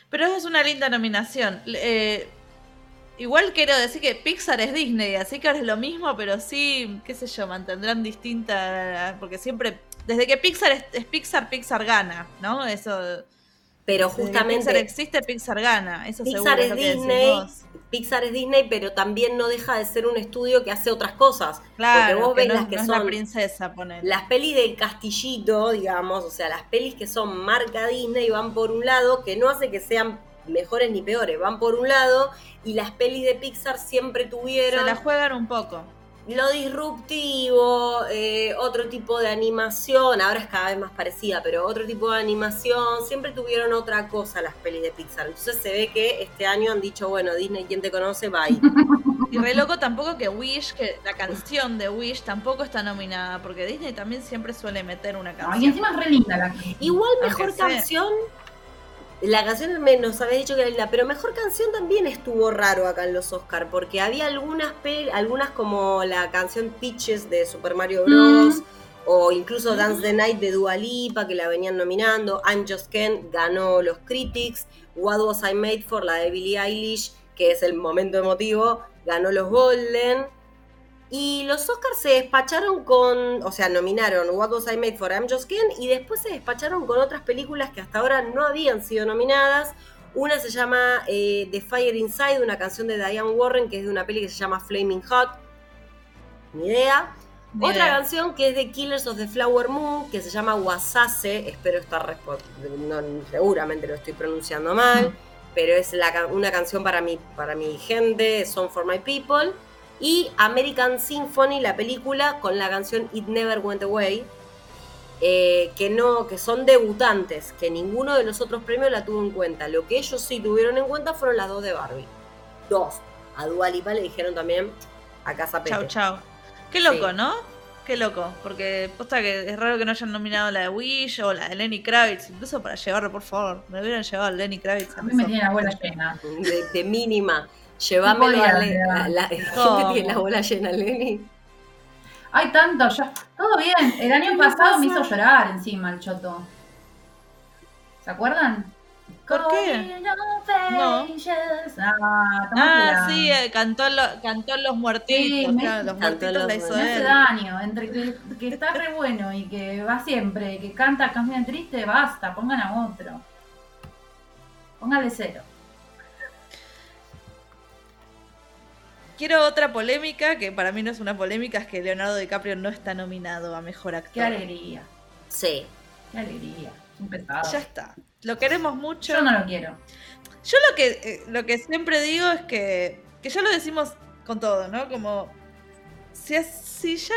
Pero es una linda nominación. Eh, igual quiero decir que Pixar es Disney, así que ahora es lo mismo, pero sí, qué sé yo, mantendrán distinta. Porque siempre, desde que Pixar es, Pixar, Pixar gana, ¿no? Eso. Pero justamente. Pixar existe, Pixar gana. Eso Pixar es, Disney. Pixar es Disney, pero también no deja de ser un estudio que hace otras cosas. Claro, porque vos ves las que son. La princesa, Las pelis del castillito, digamos, o sea, las pelis que son marca Disney van por un lado, que no hace que sean mejores ni peores, van por un lado, y las pelis de Pixar siempre tuvieron. Se la juegan un poco lo disruptivo, eh, otro tipo de animación, ahora es cada vez más parecida, pero otro tipo de animación, siempre tuvieron otra cosa las pelis de Pixar. Entonces se ve que este año han dicho, bueno, Disney, ¿quién te conoce? Bye. Y re loco tampoco que Wish, que la canción de Wish tampoco está nominada, porque Disney también siempre suele meter una canción. y encima es re linda la Igual mejor canción la canción nos había dicho que era linda, pero mejor canción también estuvo raro acá en los Oscar, porque había algunas, algunas como la canción Pitches de Super Mario Bros. Mm. O incluso Dance the Night de Dua Lipa, que la venían nominando. I'm Just Ken ganó los Critics. What Was I Made For, la de Billie Eilish, que es el momento emotivo, ganó los Golden. Y los Oscars se despacharon con, o sea, nominaron What Was I Made For, I'm Just Ken, y después se despacharon con otras películas que hasta ahora no habían sido nominadas. Una se llama eh, The Fire Inside, una canción de Diane Warren, que es de una peli que se llama Flaming Hot. Ni idea. Otra canción que es de Killers of the Flower Moon, que se llama Wasase, espero estar, no, seguramente lo estoy pronunciando mal, pero es una canción para mi, para mi gente, Song for My People y American Symphony, la película, con la canción It Never Went Away, eh, que, no, que son debutantes, que ninguno de los otros premios la tuvo en cuenta. Lo que ellos sí tuvieron en cuenta fueron las dos de Barbie. Dos. A Dua Lipa le dijeron también a Casa Pete. Chau, chau. Qué loco, ¿no? Qué loco, porque posta que es raro que no hayan nominado la de Wish o la de Lenny Kravitz, incluso para llevarlo, por favor. Me hubieran llevado a Lenny Kravitz. A mí me tiene la llena. De, de mínima. Llévamelo a podía, Le- ¿verdad? a la, gente tiene la bola llena, Lenny. Hay tanto, ya. Todo bien. El año ¿Qué pasado me hizo llorar encima el choto. ¿Se acuerdan? ¿Por qué? No. Ah, Ah, sí, eh, cantó, lo- cantó Los Muertitos. Sí, me- claro, los Muertitos la hizo hace él. daño, entre que, que está re bueno y que va siempre, que canta canción triste, basta, pongan a otro. Póngale cero. Quiero otra polémica, que para mí no es una polémica, es que Leonardo DiCaprio no está nominado a Mejor Actor. Qué alegría, Sí. qué alegría. Es un pesado. Ya está. Lo queremos mucho. Yo no lo quiero. Yo lo que, eh, lo que siempre digo es que, que ya lo decimos con todo, ¿no? Como, si, es- si ya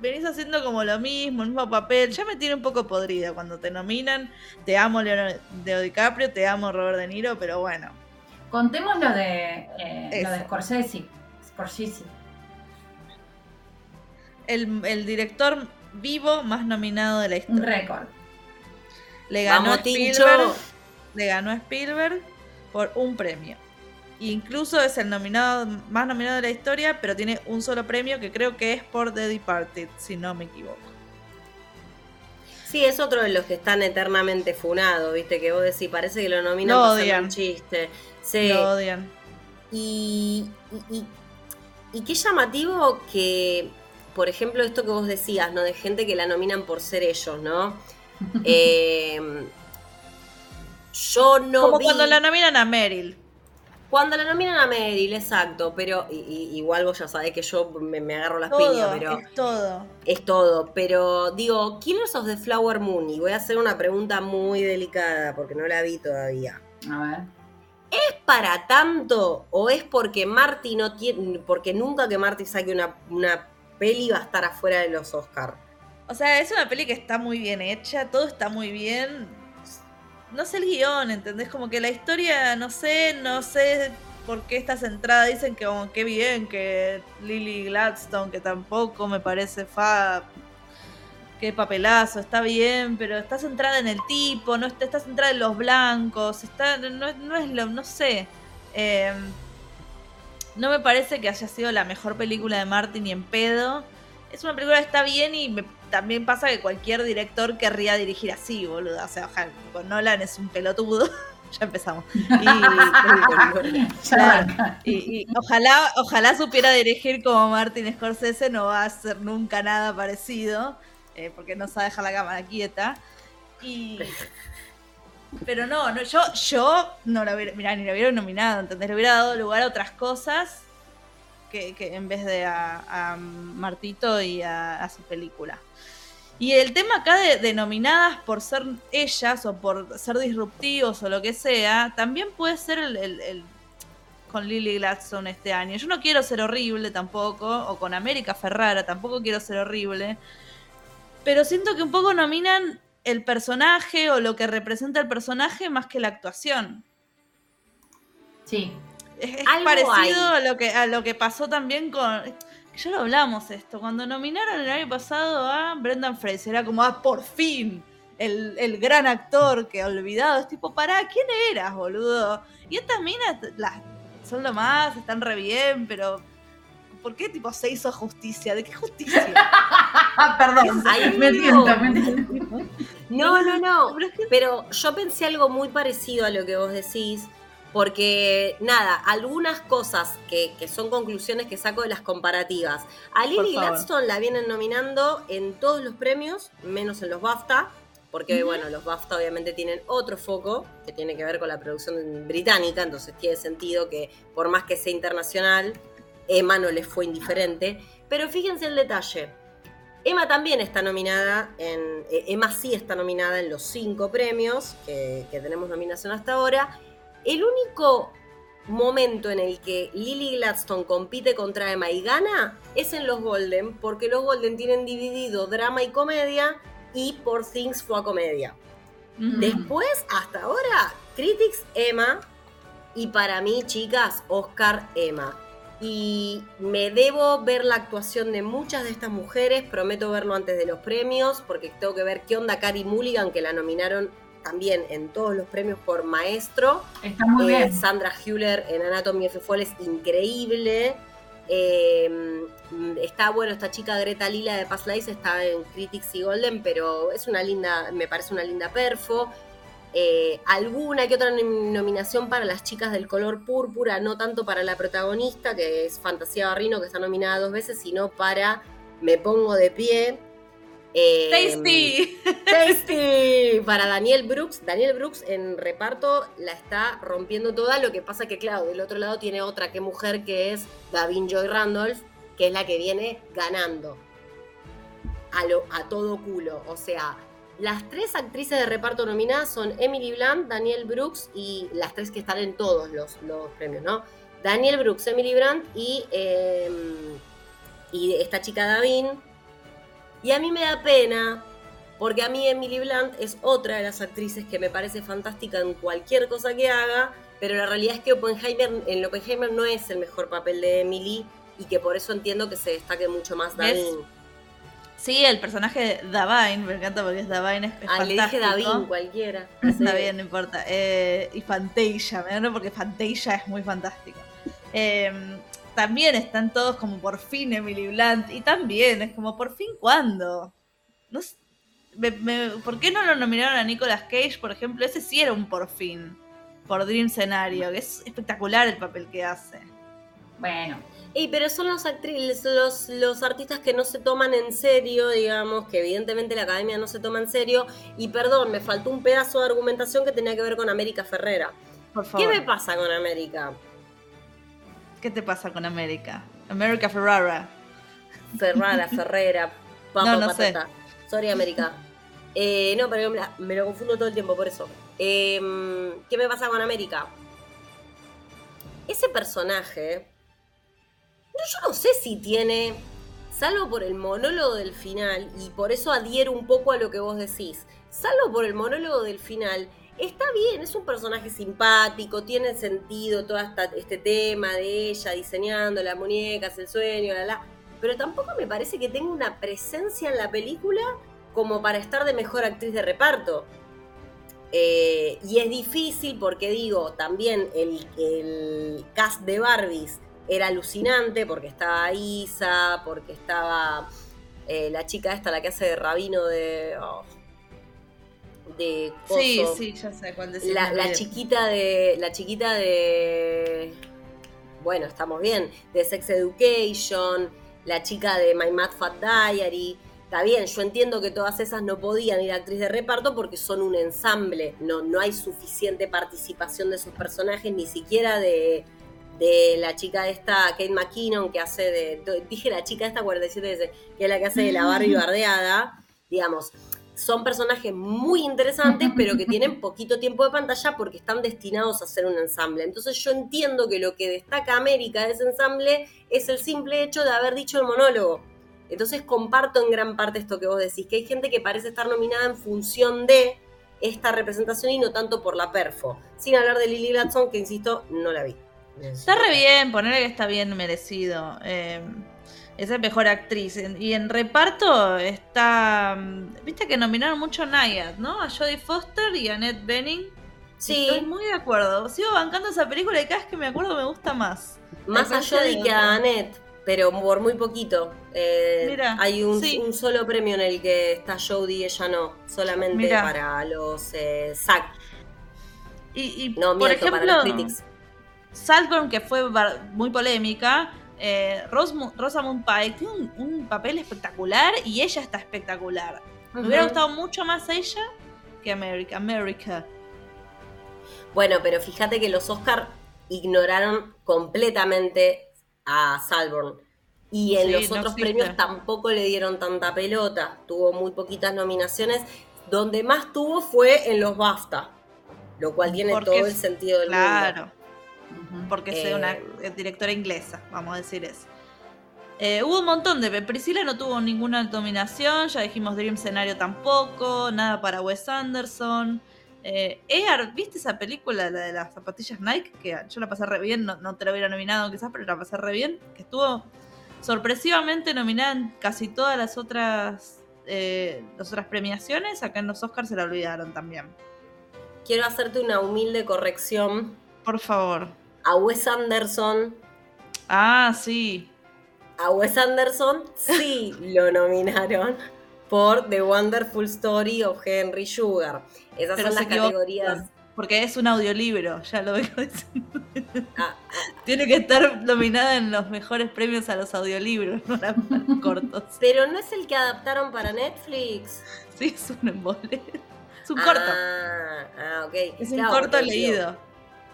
venís haciendo como lo mismo, el mismo papel, ya me tiene un poco podrida cuando te nominan. Te amo Leonardo DiCaprio, te amo Robert De Niro, pero bueno. Contemos lo de, eh, lo de. Scorsese. Scorsese. El, el director vivo más nominado de la Un historia. récord. Le ganó Vamos, a Tincho. Spielberg. Le ganó a Spielberg por un premio. Incluso es el nominado más nominado de la historia, pero tiene un solo premio que creo que es por The Departed, si no me equivoco. Sí, es otro de los que están eternamente funados, viste, que vos decís, parece que lo nominan hacer odian. un chiste. Sí. Lo odian. Y, y, y- y qué llamativo que, por ejemplo, esto que vos decías, ¿no? De gente que la nominan por ser ellos, ¿no? Eh, yo no Como vi- cuando la nominan a Meryl. Cuando la nominan a Meryl, exacto, pero y- y- igual vos ya sabés que yo me, me agarro las Todo, piñas, pero es todo. es todo. Pero digo, Killers of the Flower Moon, y voy a hacer una pregunta muy delicada porque no la vi todavía. A ver. ¿Es para tanto o es porque Marty no tiene, porque nunca que Marty saque una, una peli va a estar afuera de los Oscar? O sea, es una peli que está muy bien hecha, todo está muy bien. No sé el guion, ¿entendés? Como que la historia, no sé, no sé por qué está centrada. Dicen que como qué bien, que Lily Gladstone, que tampoco me parece fa. Qué papelazo, está bien, pero está centrada en el tipo, no está, está centrada en los blancos, está, no, no es lo, no sé. Eh, no me parece que haya sido la mejor película de Martin ni en pedo. Es una película que está bien y me- también pasa que cualquier director querría dirigir así, boludo. O sea, ojalá, con Nolan es un pelotudo. ya empezamos. Y, Claro. y- y ojalá, ojalá supiera dirigir como Martin Scorsese, no va a hacer nunca nada parecido, eh, porque no sabe dejar la cámara quieta. Y. Pero no, no yo, yo no la hubiera, mirá, ni la hubiera nominado, ¿entendés? Le hubiera dado lugar a otras cosas que, que en vez de a, a Martito y a, a su película. Y el tema acá de, de nominadas por ser ellas o por ser disruptivos o lo que sea, también puede ser el, el- el- con Lily Gladstone este año. Yo no quiero ser horrible tampoco, o con América Ferrara tampoco quiero ser horrible, pero siento que un poco nominan el personaje o lo que representa el personaje más que la actuación. Sí. Es, es Algo parecido hay. a lo que a lo que pasó también con ya lo hablamos esto cuando nominaron el año pasado a Brendan Fraser era como ah por fin el, el gran actor que olvidado es tipo pará quién eras boludo y estas minas las son lo más están re bien pero ¿por qué tipo se hizo justicia de qué justicia perdón. Hay Me tiento. No, no, no. Pero yo pensé algo muy parecido a lo que vos decís, porque nada, algunas cosas que, que son conclusiones que saco de las comparativas. A Lily. Gladstone la vienen nominando en todos los premios, menos en los BAFTA, porque bueno, los BAFTA obviamente tienen otro foco que tiene que ver con la producción británica, entonces tiene sentido que por más que sea internacional, Emma no les fue indiferente. Pero fíjense el detalle. Emma también está nominada en. eh, Emma sí está nominada en los cinco premios que, que tenemos nominación hasta ahora. El único momento en el que Lily Gladstone compite contra Emma y gana es en los Golden, porque los Golden tienen dividido drama y comedia y Por Things fue a comedia. Después, hasta ahora, Critics Emma y para mí, chicas, Oscar Emma. Y me debo ver la actuación de muchas de estas mujeres, prometo verlo antes de los premios, porque tengo que ver qué onda Carrie Mulligan, que la nominaron también en todos los premios por maestro. Está muy Eh, bien. Sandra Hüller en Anatomy of Fall es increíble. Eh, está bueno, esta chica Greta Lila de Past Lives está en Critics y Golden, pero es una linda, me parece una linda perfo. Eh, alguna que otra nom- nominación para las chicas del color púrpura, no tanto para la protagonista, que es Fantasía Barrino, que está nominada dos veces, sino para Me Pongo de Pie. Eh, ¡Tasty! Tasty para Daniel Brooks. Daniel Brooks en reparto la está rompiendo toda. Lo que pasa que, claro, del otro lado tiene otra que mujer que es Gavin Joy Randolph, que es la que viene ganando a, lo, a todo culo. O sea, las tres actrices de reparto nominadas son Emily Blunt, Daniel Brooks y las tres que están en todos los, los premios, ¿no? Daniel Brooks, Emily Blunt y, eh, y esta chica Davin. Y a mí me da pena, porque a mí Emily Blunt es otra de las actrices que me parece fantástica en cualquier cosa que haga, pero la realidad es que Oppenheimer, en Oppenheimer no es el mejor papel de Emily y que por eso entiendo que se destaque mucho más. Davin. Sí, el personaje de Davine, me encanta porque es Davine, es, es Ah, le dije fantástico. Davin, cualquiera. Está bien, no importa. Eh, y Fantasia, me da porque Fantasia es muy fantástico. Eh, también están todos como por fin Emily Blunt. Y también es como por fin cuándo. No sé, me- me- ¿Por qué no lo nominaron a Nicolas Cage, por ejemplo? Ese sí era un por fin. Por Dream Scenario, que es espectacular el papel que hace. Bueno, Ey, pero son los actrices, los, los artistas que no se toman en serio, digamos, que evidentemente la academia no se toma en serio. Y perdón, me faltó un pedazo de argumentación que tenía que ver con América Ferrera. Por ¿Qué favor. me pasa con América? ¿Qué te pasa con América? America Ferrara. Ferrara, Ferrera, papa, No, no sé. patata. Sorry, América. Eh, no, pero me lo confundo todo el tiempo, por eso. Eh, ¿Qué me pasa con América? Ese personaje, no, yo no sé si tiene, salvo por el monólogo del final, y por eso adhiero un poco a lo que vos decís, salvo por el monólogo del final, está bien, es un personaje simpático, tiene sentido todo esta- este tema de ella diseñando las muñecas, el sueño, la la, pero tampoco me parece que tenga una presencia en la película como para estar de mejor actriz de reparto. Eh, y es difícil porque digo, también el, el cast de Barbies era alucinante porque estaba Isa, porque estaba eh, la chica esta, la que hace de rabino de... oh, de Sí, coso. sí, ya sé cuál decís. La, chiquita de. La chiquita de. Bueno, estamos bien. De Sex Education. La chica de My Mad Fat Diary. Está bien, yo entiendo que todas esas no podían ir a actriz de reparto porque son un ensamble. No, no hay suficiente participación de esos personajes, ni siquiera de, de la chica esta, Kate McKinnon, que hace de. Dije la chica esta 47 veces, que es la que hace de la Barbie bardeada. Digamos, son personajes muy interesantes, pero que tienen poquito tiempo de pantalla porque están destinados a ser un ensamble. Entonces yo entiendo que lo que destaca América de ese ensamble es el simple hecho de haber dicho el monólogo. Entonces comparto en gran parte esto que vos decís, que hay gente que parece estar nominada en función de esta representación y no tanto por la perfo. Sin hablar de Lily Gladstone, que insisto, no la vi. Está re bien, ponerle que está bien merecido. Eh, es la mejor actriz. Y en reparto está. mm, Viste que nominaron mucho a Nayad, ¿no? A Jodie Foster y a Annette Bening. Sí, Estoy muy de acuerdo. Sigo bancando esa película y cada vez que me acuerdo me gusta más. más a Jodie que a. Annette, pero por muy poquito. Eh, Mira, hay un, sí. un solo premio en el que está Jodie y ella no, solamente Mira. para los eh. Y, y, No, por miento, ejemplo, para los critics. Saltburn, que fue muy polémica. eh, Rosamund Pike tiene un, un papel espectacular y ella está espectacular. Me hubiera gustado mucho más ella que America. America. Bueno, pero fíjate que los Oscar ignoraron completamente a Salborn. Y en Sí, los otros premios tampoco le dieron tanta pelota. Tuvo muy poquitas nominaciones. Donde más tuvo fue en los BAFTA. Lo cual tiene Porque todo el sentido del mundo. Claro. ujú. Porque es Eh, una eh, directora inglesa, vamos a decir eso. Eh, hubo un montón de. Priscila no tuvo ninguna nominación, ya dijimos Dream Scenario tampoco, nada para Wes Anderson. Eh, Air, ¿viste esa película, la de las zapatillas Nike? Que yo la pasé re bien, no, no te la hubiera nominado quizás, pero la pasé re bien. Que estuvo sorpresivamente nominada en casi todas las otras, eh, las otras premiaciones. Acá en los Oscars se la olvidaron también. Quiero hacerte una humilde corrección. Por favor. A Wes Anderson. Ah, sí. A Wes Anderson sí lo nominaron por The Wonderful Story of Henry Sugar. Esas Pero son las categorías. Porque es un audiolibro, ya lo vengo diciendo. Ah, ah, Tiene que estar nominada en los mejores premios a los audiolibros, no a los cortos. pero no es el que adaptaron para Netflix. Sí, es un embole. Es un corto. Ah, ah, ok. Es un corto leído.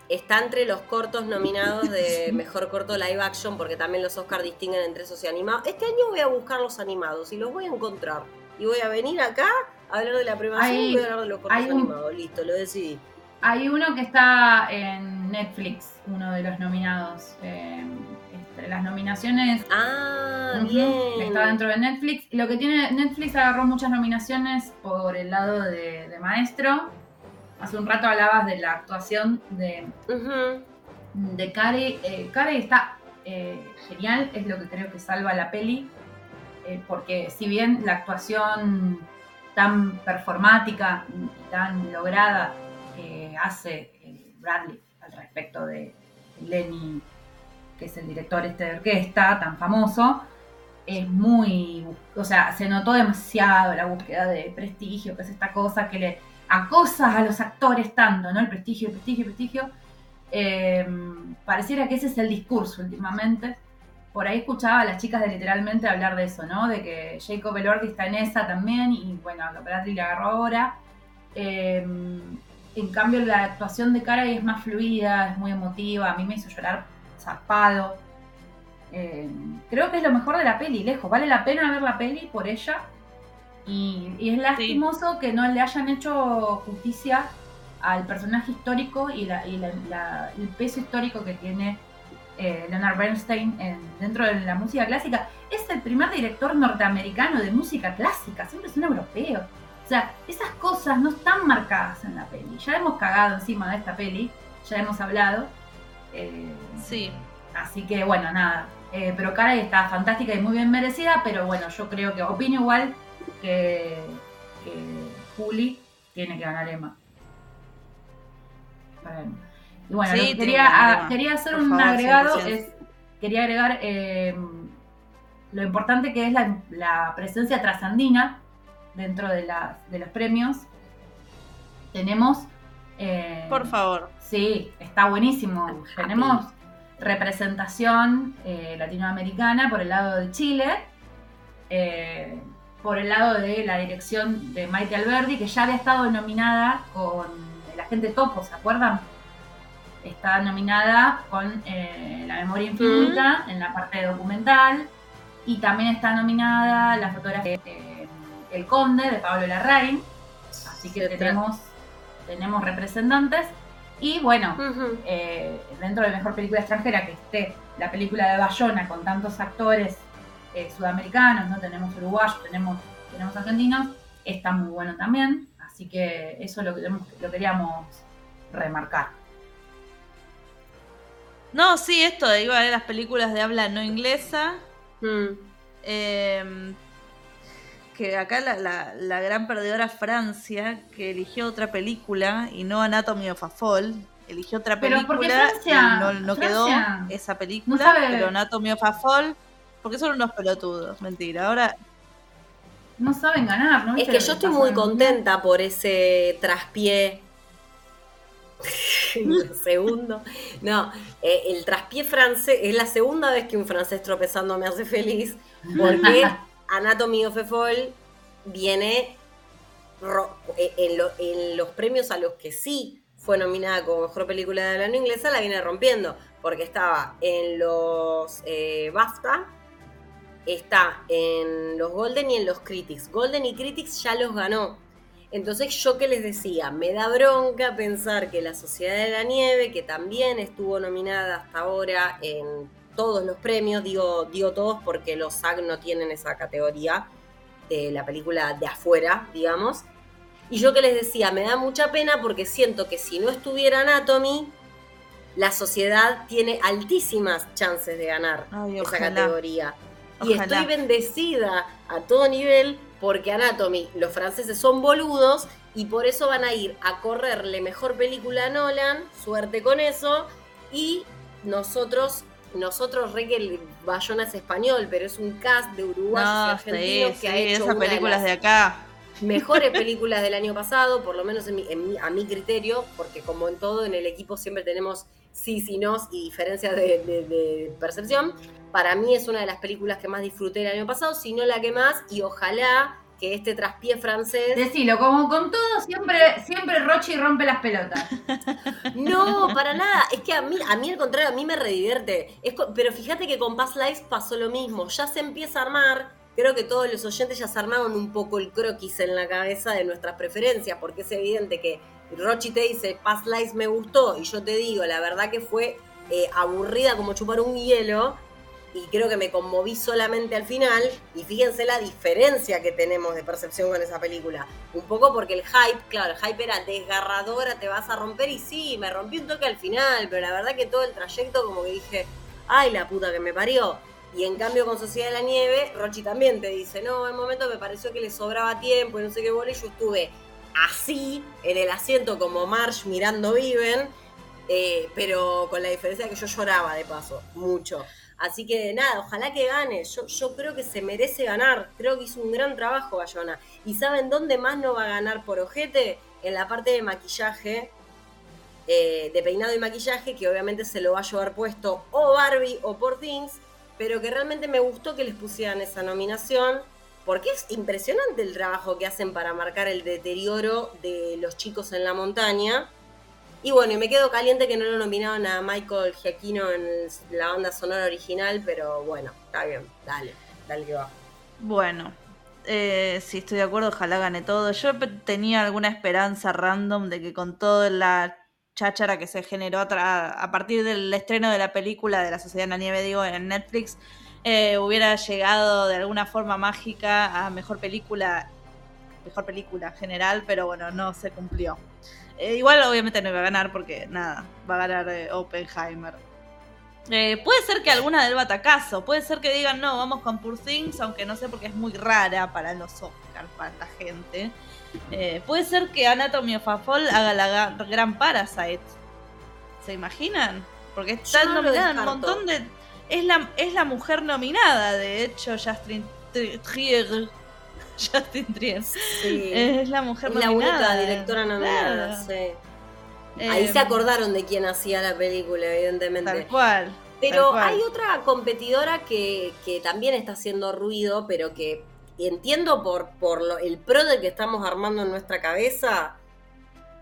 Está entre los cortos nominados de mejor corto live action, porque también los Oscars distinguen entre esos y animados. Este año voy a buscar los animados y los voy a encontrar. Y voy a venir acá a hablar de la premiación Hay- y voy a hablar de los cortos un- animados. Listo, lo decidí. Hay uno que está en Netflix, uno de los nominados. eh, entre las nominaciones Ah, Ujú, bien. Está dentro de Netflix. Lo que tiene Netflix agarró muchas nominaciones por el lado de, de maestro. Hace un rato hablabas de la actuación de, Ujú. de Carey. Eh, Carey está eh, genial, es lo que creo que salva la peli. eh, porque si bien la actuación tan performática y tan lograda que hace eh, Bradley al respecto de Lenny, que es el director este de orquesta tan famoso, es muy, o sea, se notó demasiado la búsqueda de prestigio, que es esta cosa que le acosa a los actores tanto, ¿no? El prestigio, el prestigio, el prestigio. Eh, pareciera que ese es el discurso últimamente. Por ahí escuchaba a las chicas de literalmente hablar de eso, ¿no? De que Jacob Elordi está en esa también y bueno, Bradley le agarró ahora. Eh, en cambio, la actuación de Cara es más fluida, es muy emotiva. A mí me hizo llorar zarpado. Eh, creo que es lo mejor de la peli, lejos. Vale la pena ver la peli por ella. Y, y es lastimoso que no le hayan hecho justicia al personaje histórico y, la- y la- la- el peso histórico que tiene eh, Leonard Bernstein en- dentro de la música clásica. Es el primer director norteamericano de música clásica, siempre es un europeo. O sea, esas cosas no están marcadas en la peli. Ya hemos cagado encima de esta peli, ya hemos hablado. Eh, Sí. Así que bueno, nada. Eh, pero Cara está fantástica y muy bien merecida, pero bueno, yo creo que opino igual que, que Juli tiene que ganar Emma. Para Emma. Y bueno, Sí, quería, quería hacer Por un favor, agregado, 100%. es, quería agregar eh, lo importante que es la, la presencia trasandina dentro de, las- de los premios. Tenemos... eh, Por favor. Sí, está buenísimo. Tenemos representación eh, latinoamericana por el lado de Chile, eh, por el lado de la dirección de Maite Alberdi, que ya había estado nominada con La gente topo, ¿se acuerdan? Está nominada con eh, La memoria infinita en la parte documental y también está nominada la fotografía de eh, El Conde de Pablo Larraín. Así que Sí, tenemos, tenemos representantes. Y bueno, eh, dentro de mejor película extranjera que esté la película de Bayona con tantos actores eh, sudamericanos, no tenemos uruguayos, tenemos, tenemos argentinos, está muy bueno también. Así que eso lo, queremos- lo queríamos remarcar. No, sí, esto de iba a ver las películas de habla no inglesa. Mm. eh, que acá la, la- la gran perdedora Francia, que eligió otra película y no Anatomy of a Fall, eligió otra Pero película porque Francia- y no, no quedó esa película, no pero Anatomy of a Fall, porque son unos pelotudos, mentira. Ahora, No saben ganar, ¿no? Es ¿Viste que yo estoy muy en- contenta por ese traspié. Segundo. No, eh, el traspié francés es la segunda vez que un francés tropezando me hace feliz. Porque Anatomy of a Fall viene eh, en, lo- en los premios a los que sí fue nominada como mejor película de la no inglesa, la viene rompiendo. Porque estaba en los eh, BAFTA, está en los Golden y en los Critics. Golden y Critics ya los ganó. Entonces yo que les decía, me da bronca pensar que la Sociedad de la Nieve, que también estuvo nominada hasta ahora en todos los premios, digo, digo todos porque los SAG no tienen esa categoría de la película de afuera, digamos, Y yo que les decía, me da mucha pena porque siento que si no estuviera Anatomy, la sociedad tiene altísimas chances de ganar esa categoría. Y estoy bendecida a todo nivel porque Anatomy, los franceses son boludos y por eso van a ir a correrle mejor película a Nolan, suerte con eso, y nosotros, nosotros re que el Bayona es español, pero es un cast de uruguayos y argentinos que ha hecho esas películas de, acá. Mejores películas del año pasado, por lo menos a mi criterio, porque como en todo en el equipo siempre tenemos sí, sí, no y diferencias de, percepción. Para mí es una de las películas que más disfruté el año pasado, si no la que más, y ojalá que este traspié francés. Decilo, como con todo, siempre, siempre Rochi rompe las pelotas. No, para nada. Es que a mí, a mí al contrario, a mí me redivierte. pero fíjate que con Past Lives pasó lo mismo. Ya se empieza a armar. Creo que todos los oyentes ya se armaron un poco el croquis en la cabeza de nuestras preferencias, porque es evidente que Rochi te dice, Past Lives me gustó, y yo te digo, la verdad que fue eh, aburrida como chupar un hielo, y creo que me conmoví solamente al final, y fíjense la diferencia que tenemos de percepción con esa película. Un poco porque el hype, claro, el hype era desgarradora, te vas a romper, y sí, me rompí un toque al final, pero la verdad que todo el trayecto como que dije, ay la puta que me parió. Y en cambio con Sociedad de la Nieve, Rochi también te dice, no, en momento me pareció que le sobraba tiempo y no sé qué bola, y yo estuve así, en el asiento como Marsh mirando Viven, eh, pero con la diferencia que yo lloraba de paso, mucho. Así que nada, ojalá que gane. Yo, yo creo que se merece ganar. Creo que hizo un gran trabajo Bayona. ¿Y saben dónde más no va a ganar por ojete? En la parte de maquillaje, eh, de peinado y maquillaje, que obviamente se lo va a llevar puesto o Barbie o por Things, pero que realmente me gustó que les pusieran esa nominación porque es impresionante el trabajo que hacen para marcar el deterioro de los chicos en la montaña. Y bueno, y me quedo caliente que no lo nominaron a Michael Giacchino en la banda sonora original, pero bueno, está bien, dale, dale que va. Bueno, eh, sí, estoy de acuerdo, ojalá gane todo. Yo tenía alguna esperanza random de que con toda la cháchara que se generó a, partir del estreno de la película de la Sociedad de la Nieve, digo, en Netflix, eh, hubiera llegado de alguna forma mágica a mejor película, mejor película general, pero bueno, no se cumplió. Eh, igual obviamente no iba a ganar porque nada, va a ganar eh, Oppenheimer. puede ser que alguna del batacazo, puede ser que digan no, vamos con Poor Things, aunque no sé porque es muy rara para los Oscars, para la gente. puede ser que Anatomy of a Fall haga la gran Parasite. ¿Se imaginan? Porque está nominada en un montón de es la, es la mujer nominada, de hecho, Justin Trier. Justin Trier. Sí. Es la mujer nominada. La única directora nominada, sí. Ahí se em, acordaron de quién hacía la película, evidentemente. Tal cual. Pero hay otra competidora que, que, también está haciendo ruido, pero que entiendo por, por lo, el pro del que estamos armando en nuestra cabeza,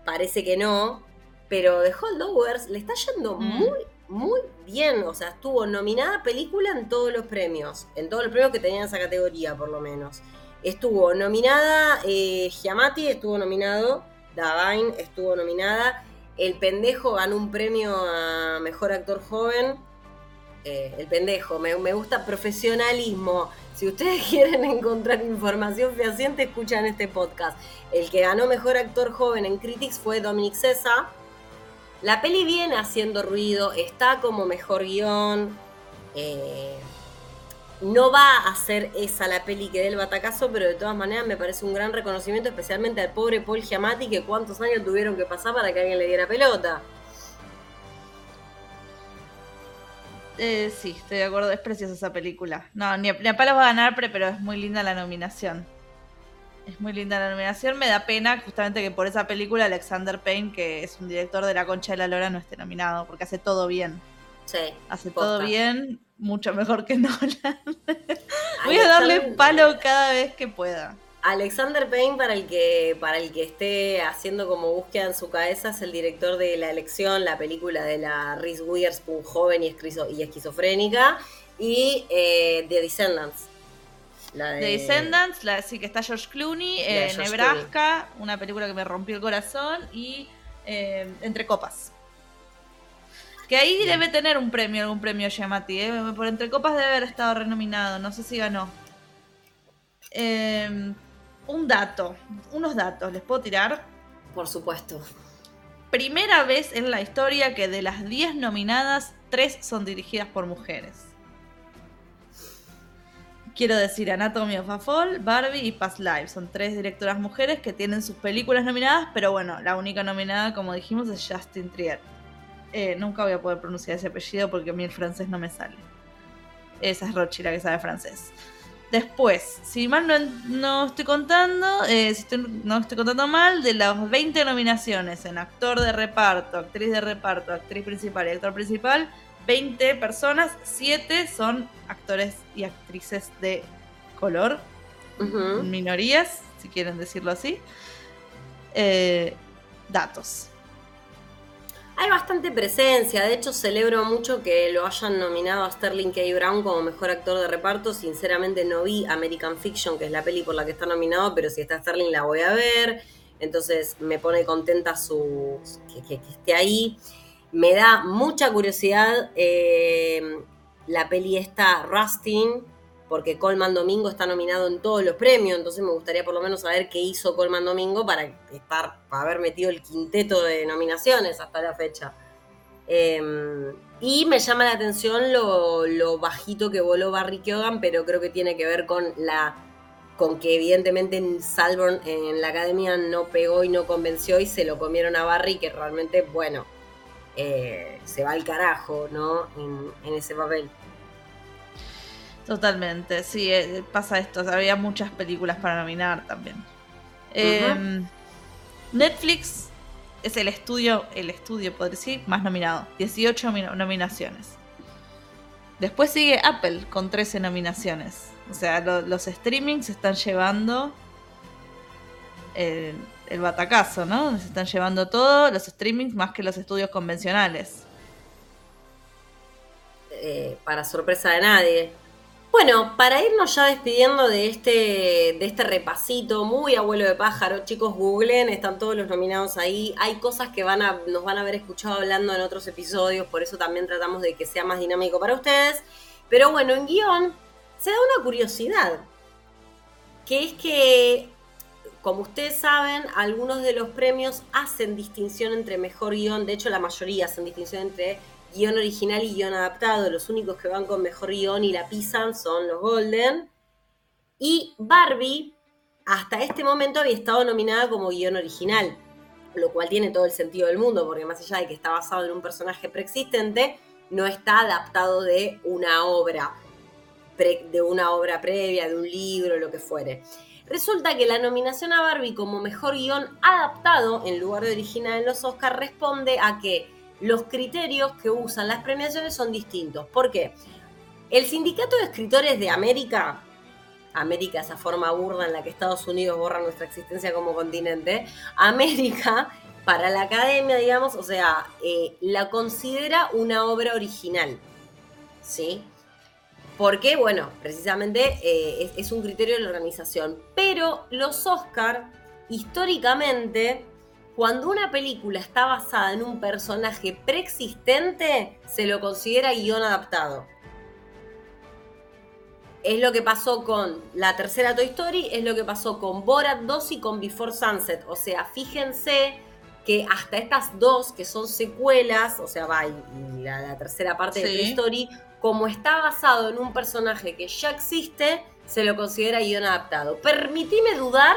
parece que no, pero The Holdovers le está yendo mm. muy, muy bien. O sea, estuvo nominada película en todos los premios. En todos los premios que tenían esa categoría, por lo menos. Estuvo nominada eh, Giamatti, estuvo nominado. Davain estuvo nominada. El pendejo ganó un premio a mejor actor joven. Eh, el pendejo, me, me, gusta profesionalismo. Si ustedes quieren encontrar información fehaciente, escuchan este podcast. El que ganó mejor actor joven en Critics fue Dominic Cesa la peli viene haciendo ruido, está como mejor guion. Eh, no va a ser esa la peli que dé el batacazo, pero de todas maneras me parece un gran reconocimiento, especialmente al pobre Paul Giamatti, que cuántos años tuvieron que pasar para que alguien le diera pelota. Eh, sí, estoy de acuerdo, es preciosa esa película. No, ni a, ni a palos va a ganar, pero es muy linda la nominación. Es muy linda la nominación. Me da pena justamente que por esa película Alexander Payne, que es un director de La Concha de la Lora, no esté nominado, porque hace todo bien. Sí. Hace todo bien, mucho mejor que Nolan. Voy a darle palo cada vez que pueda. Alexander Payne, para el que, para el que esté haciendo como búsqueda en su cabeza, es el director de La Elección, la película de la Reese Witherspoon joven y, esquizofrénica, y eh, The Descendants de... Descendants, la, sí que está George Clooney, eh, Nebraska, una película que me rompió el corazón, y eh, Entre Copas. Que ahí debe tener un premio, algún premio Yamati, ¿eh? Por Entre Copas debe haber estado renominado, no sé si ganó. Em, un dato, unos datos, ¿les puedo tirar? Por supuesto. Primera vez en la historia que de las 10 nominadas, 3 son dirigidas por mujeres. Quiero decir Anatomy of a Fall, Barbie y Past Life. Son tres directoras mujeres que tienen sus películas nominadas, pero bueno, la única nominada, como dijimos, es Justin Trier. Eh, nunca voy a poder pronunciar ese apellido porque a mí el francés no me sale. Esa es Rochi, la que sabe francés. Después, si mal no, estoy contando, eh, si no estoy contando mal, de las 20 nominaciones en actor de reparto, actriz de reparto, actriz principal y actor principal, 20 personas, 7 son actores y actrices de color, minorías, si quieren decirlo así. Eh, datos hay bastante presencia. De hecho, celebro mucho que lo hayan nominado a Sterling K. Brown como mejor actor de reparto. Sinceramente, no vi American Fiction, que es la peli por la que está nominado, pero si está Sterling la voy a ver. Entonces, me pone contenta su que, esté ahí. Me da mucha curiosidad eh, la peli esta Rustin porque Colman Domingo está nominado en todos los premios, entonces me gustaría por lo menos saber qué hizo Colman Domingo para estar, para haber metido el quinteto de nominaciones hasta la fecha. Em, y me llama la atención lo, bajito que voló Barry Keoghan, pero creo que tiene que ver con la con que evidentemente en Salborn en la academia no pegó y no convenció y se lo comieron a Barry, que realmente, bueno, eh, se va al carajo, ¿no? en ese papel. Totalmente, sí, eh, pasa esto. había muchas películas para nominar también. Em, Netflix es el estudio, el estudio, podría decir, más nominado. 18 nominaciones. Después sigue Apple con 13 nominaciones. O sea, los streamings se están llevando el, el batacazo, ¿no? Se están llevando todo los streamings más que los estudios convencionales. Eh, para sorpresa de nadie. Bueno, para irnos ya despidiendo de este, de este repasito muy abuelo de pájaro, chicos, googlen, están todos los nominados ahí. Hay cosas que van a, nos van a haber escuchado hablando en otros episodios, por eso también tratamos de que sea más dinámico para ustedes. Pero bueno, en guion se da una curiosidad, que es que, como ustedes saben, algunos de los premios hacen distinción entre mejor guion, de hecho la mayoría hacen distinción entre guion original y guion adaptado. Los únicos que van con mejor guion y la pisan son los Golden. Y Barbie, hasta este momento, había estado nominada como guion original, lo cual tiene todo el sentido del mundo, porque más allá de que está basado en un personaje preexistente, no está adaptado de una obra, de una obra previa, de un libro, lo que fuere. Resulta que la nominación a Barbie como mejor guion adaptado en lugar de original en los Oscars responde a que los criterios que usan las premiaciones son distintos. ¿Por qué? El Sindicato de Escritores de América, América, esa forma burda en la que Estados Unidos borra nuestra existencia como continente, América, para la academia, digamos, o sea, eh, la considera una obra original. ¿Sí? Porque, bueno, precisamente eh, es, es un criterio de la organización. Pero los Oscar, históricamente, cuando una película está basada en un personaje preexistente, se lo considera guion adaptado. Es lo que pasó con la tercera Toy Story, es lo que pasó con Borat 2 y con Before Sunset. O sea, fíjense que hasta estas dos, que son secuelas, o sea, va, y, la, tercera parte de Toy Story, como está basado en un personaje que ya existe, se lo considera guion adaptado. Permitime dudar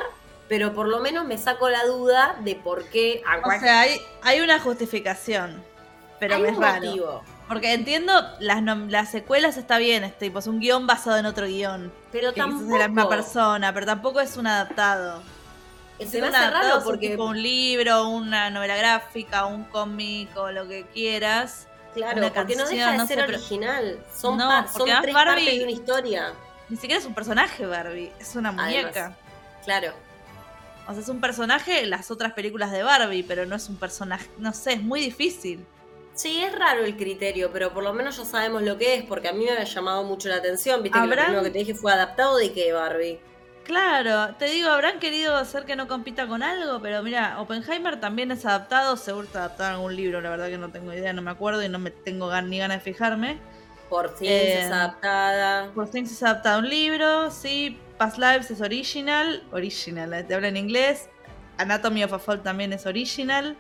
pero por lo menos me saco la duda de por qué. O sea, hay, hay una justificación, pero me es raro. Porque entiendo, las, las secuelas está bien, es tipo, es un guion basado en otro guion. Pero tampoco. Es de la misma persona, pero tampoco es un adaptado. Se me hace raro porque. Tipo un libro, una novela gráfica, un cómic o lo que quieras. Claro, porque no deja de ser original. Son, son tres partes de una historia. Ni siquiera es un personaje Barbie, es una muñeca. claro. O sea, es un personaje las otras películas de Barbie, pero no es un personaje, no sé, es muy difícil. Sí, es raro el criterio, pero por lo menos ya sabemos lo que es, porque a mí me había llamado mucho la atención. Viste que lo primero que te dije fue adaptado de qué, Barbie. Claro, te digo, habrán querido hacer que no compita con algo, pero mira, Oppenheimer también es adaptado, seguro está adaptado en algún libro, la verdad que no tengo idea, no me acuerdo y no me tengo ni ganas de fijarme. Por Things Eh, es adaptada. Por Things es adaptado a un libro, sí. Past Lives es original, original, eh, te hablo en inglés. Anatomy of a Fall también es original.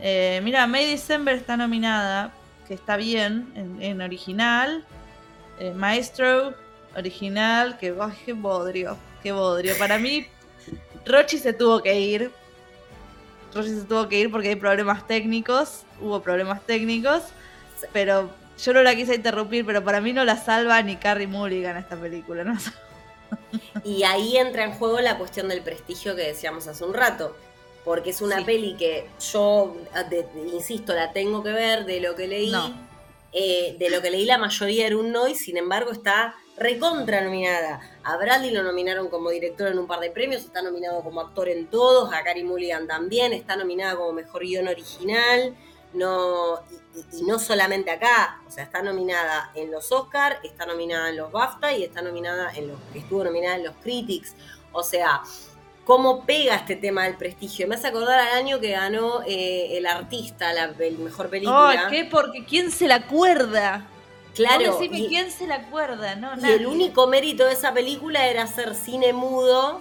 Eh, mira, May December está nominada, que está bien en, en original. Eh, Maestro, original, que qué bodrio, qué bodrio. Para mí, Rochi se tuvo que ir. Rochi se tuvo que ir porque hay problemas técnicos. Hubo problemas técnicos. Pero yo no la quise interrumpir, pero para mí no la salva ni Carrie Mulligan esta película. ¿no? Y ahí entra en juego la cuestión del prestigio que decíamos hace un rato. Porque es una Sí. peli que yo, insisto, la tengo que ver de lo que leí. No. Eh, de lo que leí, la mayoría era un no, y sin embargo está recontra nominada. A Bradley lo nominaron como director en un par de premios, está nominado como actor en todos, a Carrie Mulligan también, está nominada como mejor guion original. No, y no solamente acá, o sea, está nominada en los Oscar, está nominada en los BAFTA y está nominada en los, estuvo nominada en los Critics. O sea, cómo pega este tema del prestigio. Me hace acordar al año que ganó eh, el artista, la el mejor película. Ay, ¿qué? Porque ¿quién se la acuerda? Claro, Vos decime y, quién se la acuerda, ¿no? y el único mérito de esa película era hacer cine mudo,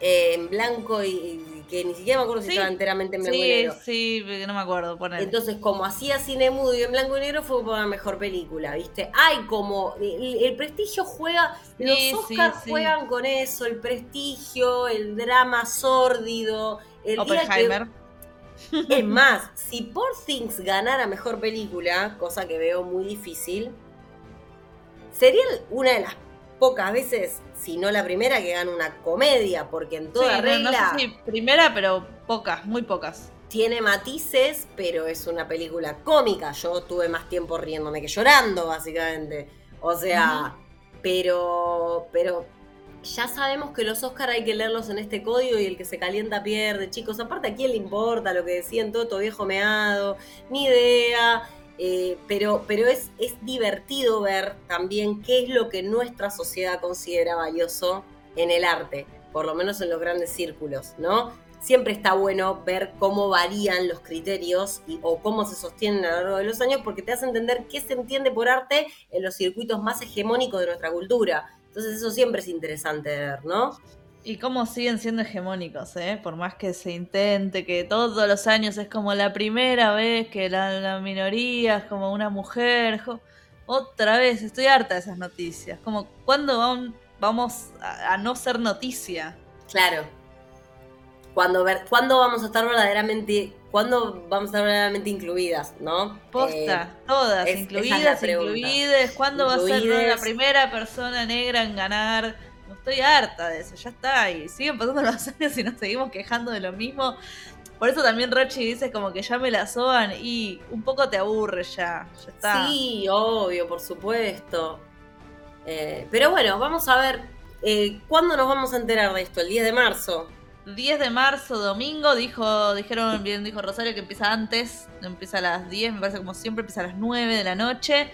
eh, en blanco y que ni siquiera me acuerdo si Sí. estaba enteramente en blanco y Sí, negro. sí, no me acuerdo. Ponele. Entonces, como hacía cine mudo y en blanco y negro, fue por la mejor película, ¿viste? Hay como. El, el prestigio juega. Sí, los sí, Oscars sí. juegan con eso, el prestigio, el drama sórdido. El que- Oppenheimer. es más, si Poor Things ganara mejor película, cosa que veo muy difícil, sería una de las pocas veces, si no la primera, que gana una comedia, porque en toda Sí, regla No, sé si primera, pero pocas, muy pocas. tiene matices, pero es una película cómica. Yo tuve más tiempo riéndome que llorando, básicamente. O sea, pero, pero ya sabemos que los Oscar hay que leerlos en este código y el que se calienta pierde, chicos. Aparte, ¿a quién le importa lo que decían todo, todo viejo meado? Ni idea. Eh, pero pero es, es divertido ver también qué es lo que nuestra sociedad considera valioso en el arte, por lo menos en los grandes círculos, ¿no? Siempre está bueno ver cómo varían los criterios y, o cómo se sostienen a lo largo de los años porque te hace entender qué se entiende por arte en los circuitos más hegemónicos de nuestra cultura. Entonces eso siempre es interesante de ver, ¿no? Y cómo siguen siendo hegemónicos, ¿eh? Por más que se intente, que todos los años es como la primera vez que la, la minoría es como una mujer. jo- Otra vez, estoy harta de esas noticias. Como, ¿cuándo vam- vamos a, a no ser noticia? Claro. Cuando, ver, ¿Cuándo vamos a estar verdaderamente, cuándo vamos a estar verdaderamente incluidas, no? Posta, Eh, todas, es- esa es incluidas, incluidas. ¿Cuándo va a ser la primera persona negra en ganar? Estoy harta de eso, ya está. Y siguen pasando los años y nos seguimos quejando de lo mismo. Por eso también Rochi dice como que ya me la soban y un poco te aburre ya. Ya está. Sí, obvio, por supuesto. Eh, pero bueno, vamos a ver. eh, ¿Cuándo nos vamos a enterar de esto? ¿El 10 de marzo? 10 de marzo, domingo, dijo, dijeron, bien dijo Rosario que empieza antes, empieza a las 10, me parece como siempre, empieza a las 9 de la noche.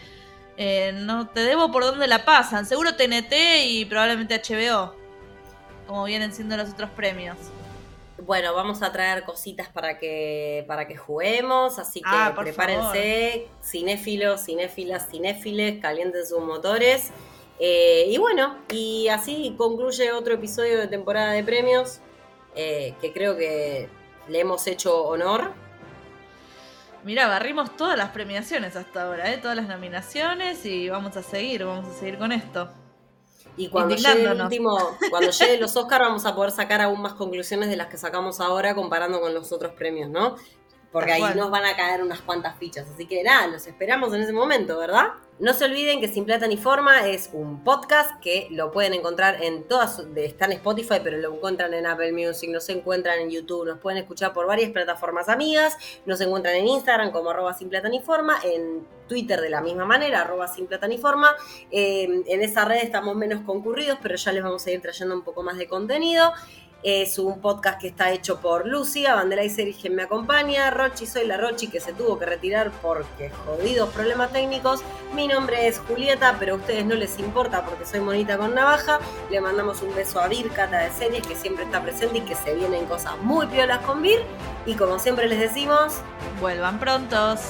Eh, no te debo por dónde la pasan, seguro TNT y probablemente HBO, como vienen siendo los otros premios. Bueno, vamos a traer cositas para que, para que juguemos, así que Ah, prepárense, cinéfilos, cinéfilas, cinéfiles, calienten sus motores. Eh, y bueno, y así concluye otro episodio de temporada de premios, eh, que creo que le hemos hecho honor. Mira, barrimos todas las premiaciones hasta ahora, ¿eh? todas las nominaciones y vamos a seguir, vamos a seguir con esto. Y cuando llegue el último, cuando lleguen los Oscar vamos a poder sacar aún más conclusiones de las que sacamos ahora comparando con los otros premios, ¿no? Porque ahí nos van a caer unas cuantas fichas. Así que nada, los esperamos en ese momento, ¿verdad? No se olviden que Sin Plata ni Forma es un podcast que lo pueden encontrar en todas, está en Spotify, pero lo encuentran en Apple Music, nos encuentran en YouTube, nos pueden escuchar por varias plataformas amigas, nos encuentran en Instagram como arroba Sin Plata ni Forma, en Twitter de la misma manera, arroba Sin Plata ni Forma. Eh, en esa red estamos menos concurridos, pero ya les vamos a ir trayendo un poco más de contenido. Es un podcast que está hecho por Lucia, Bandera y quien me acompaña, Rochi, soy la Rochi que se tuvo que retirar porque jodidos problemas técnicos. Mi nombre es Julieta, pero a ustedes no les importa porque soy monita con navaja. Le mandamos un beso a Vir, Cata de Series, que siempre está presente y que se vienen cosas muy piolas con Vir. Y como siempre les decimos, Vuelvan prontos.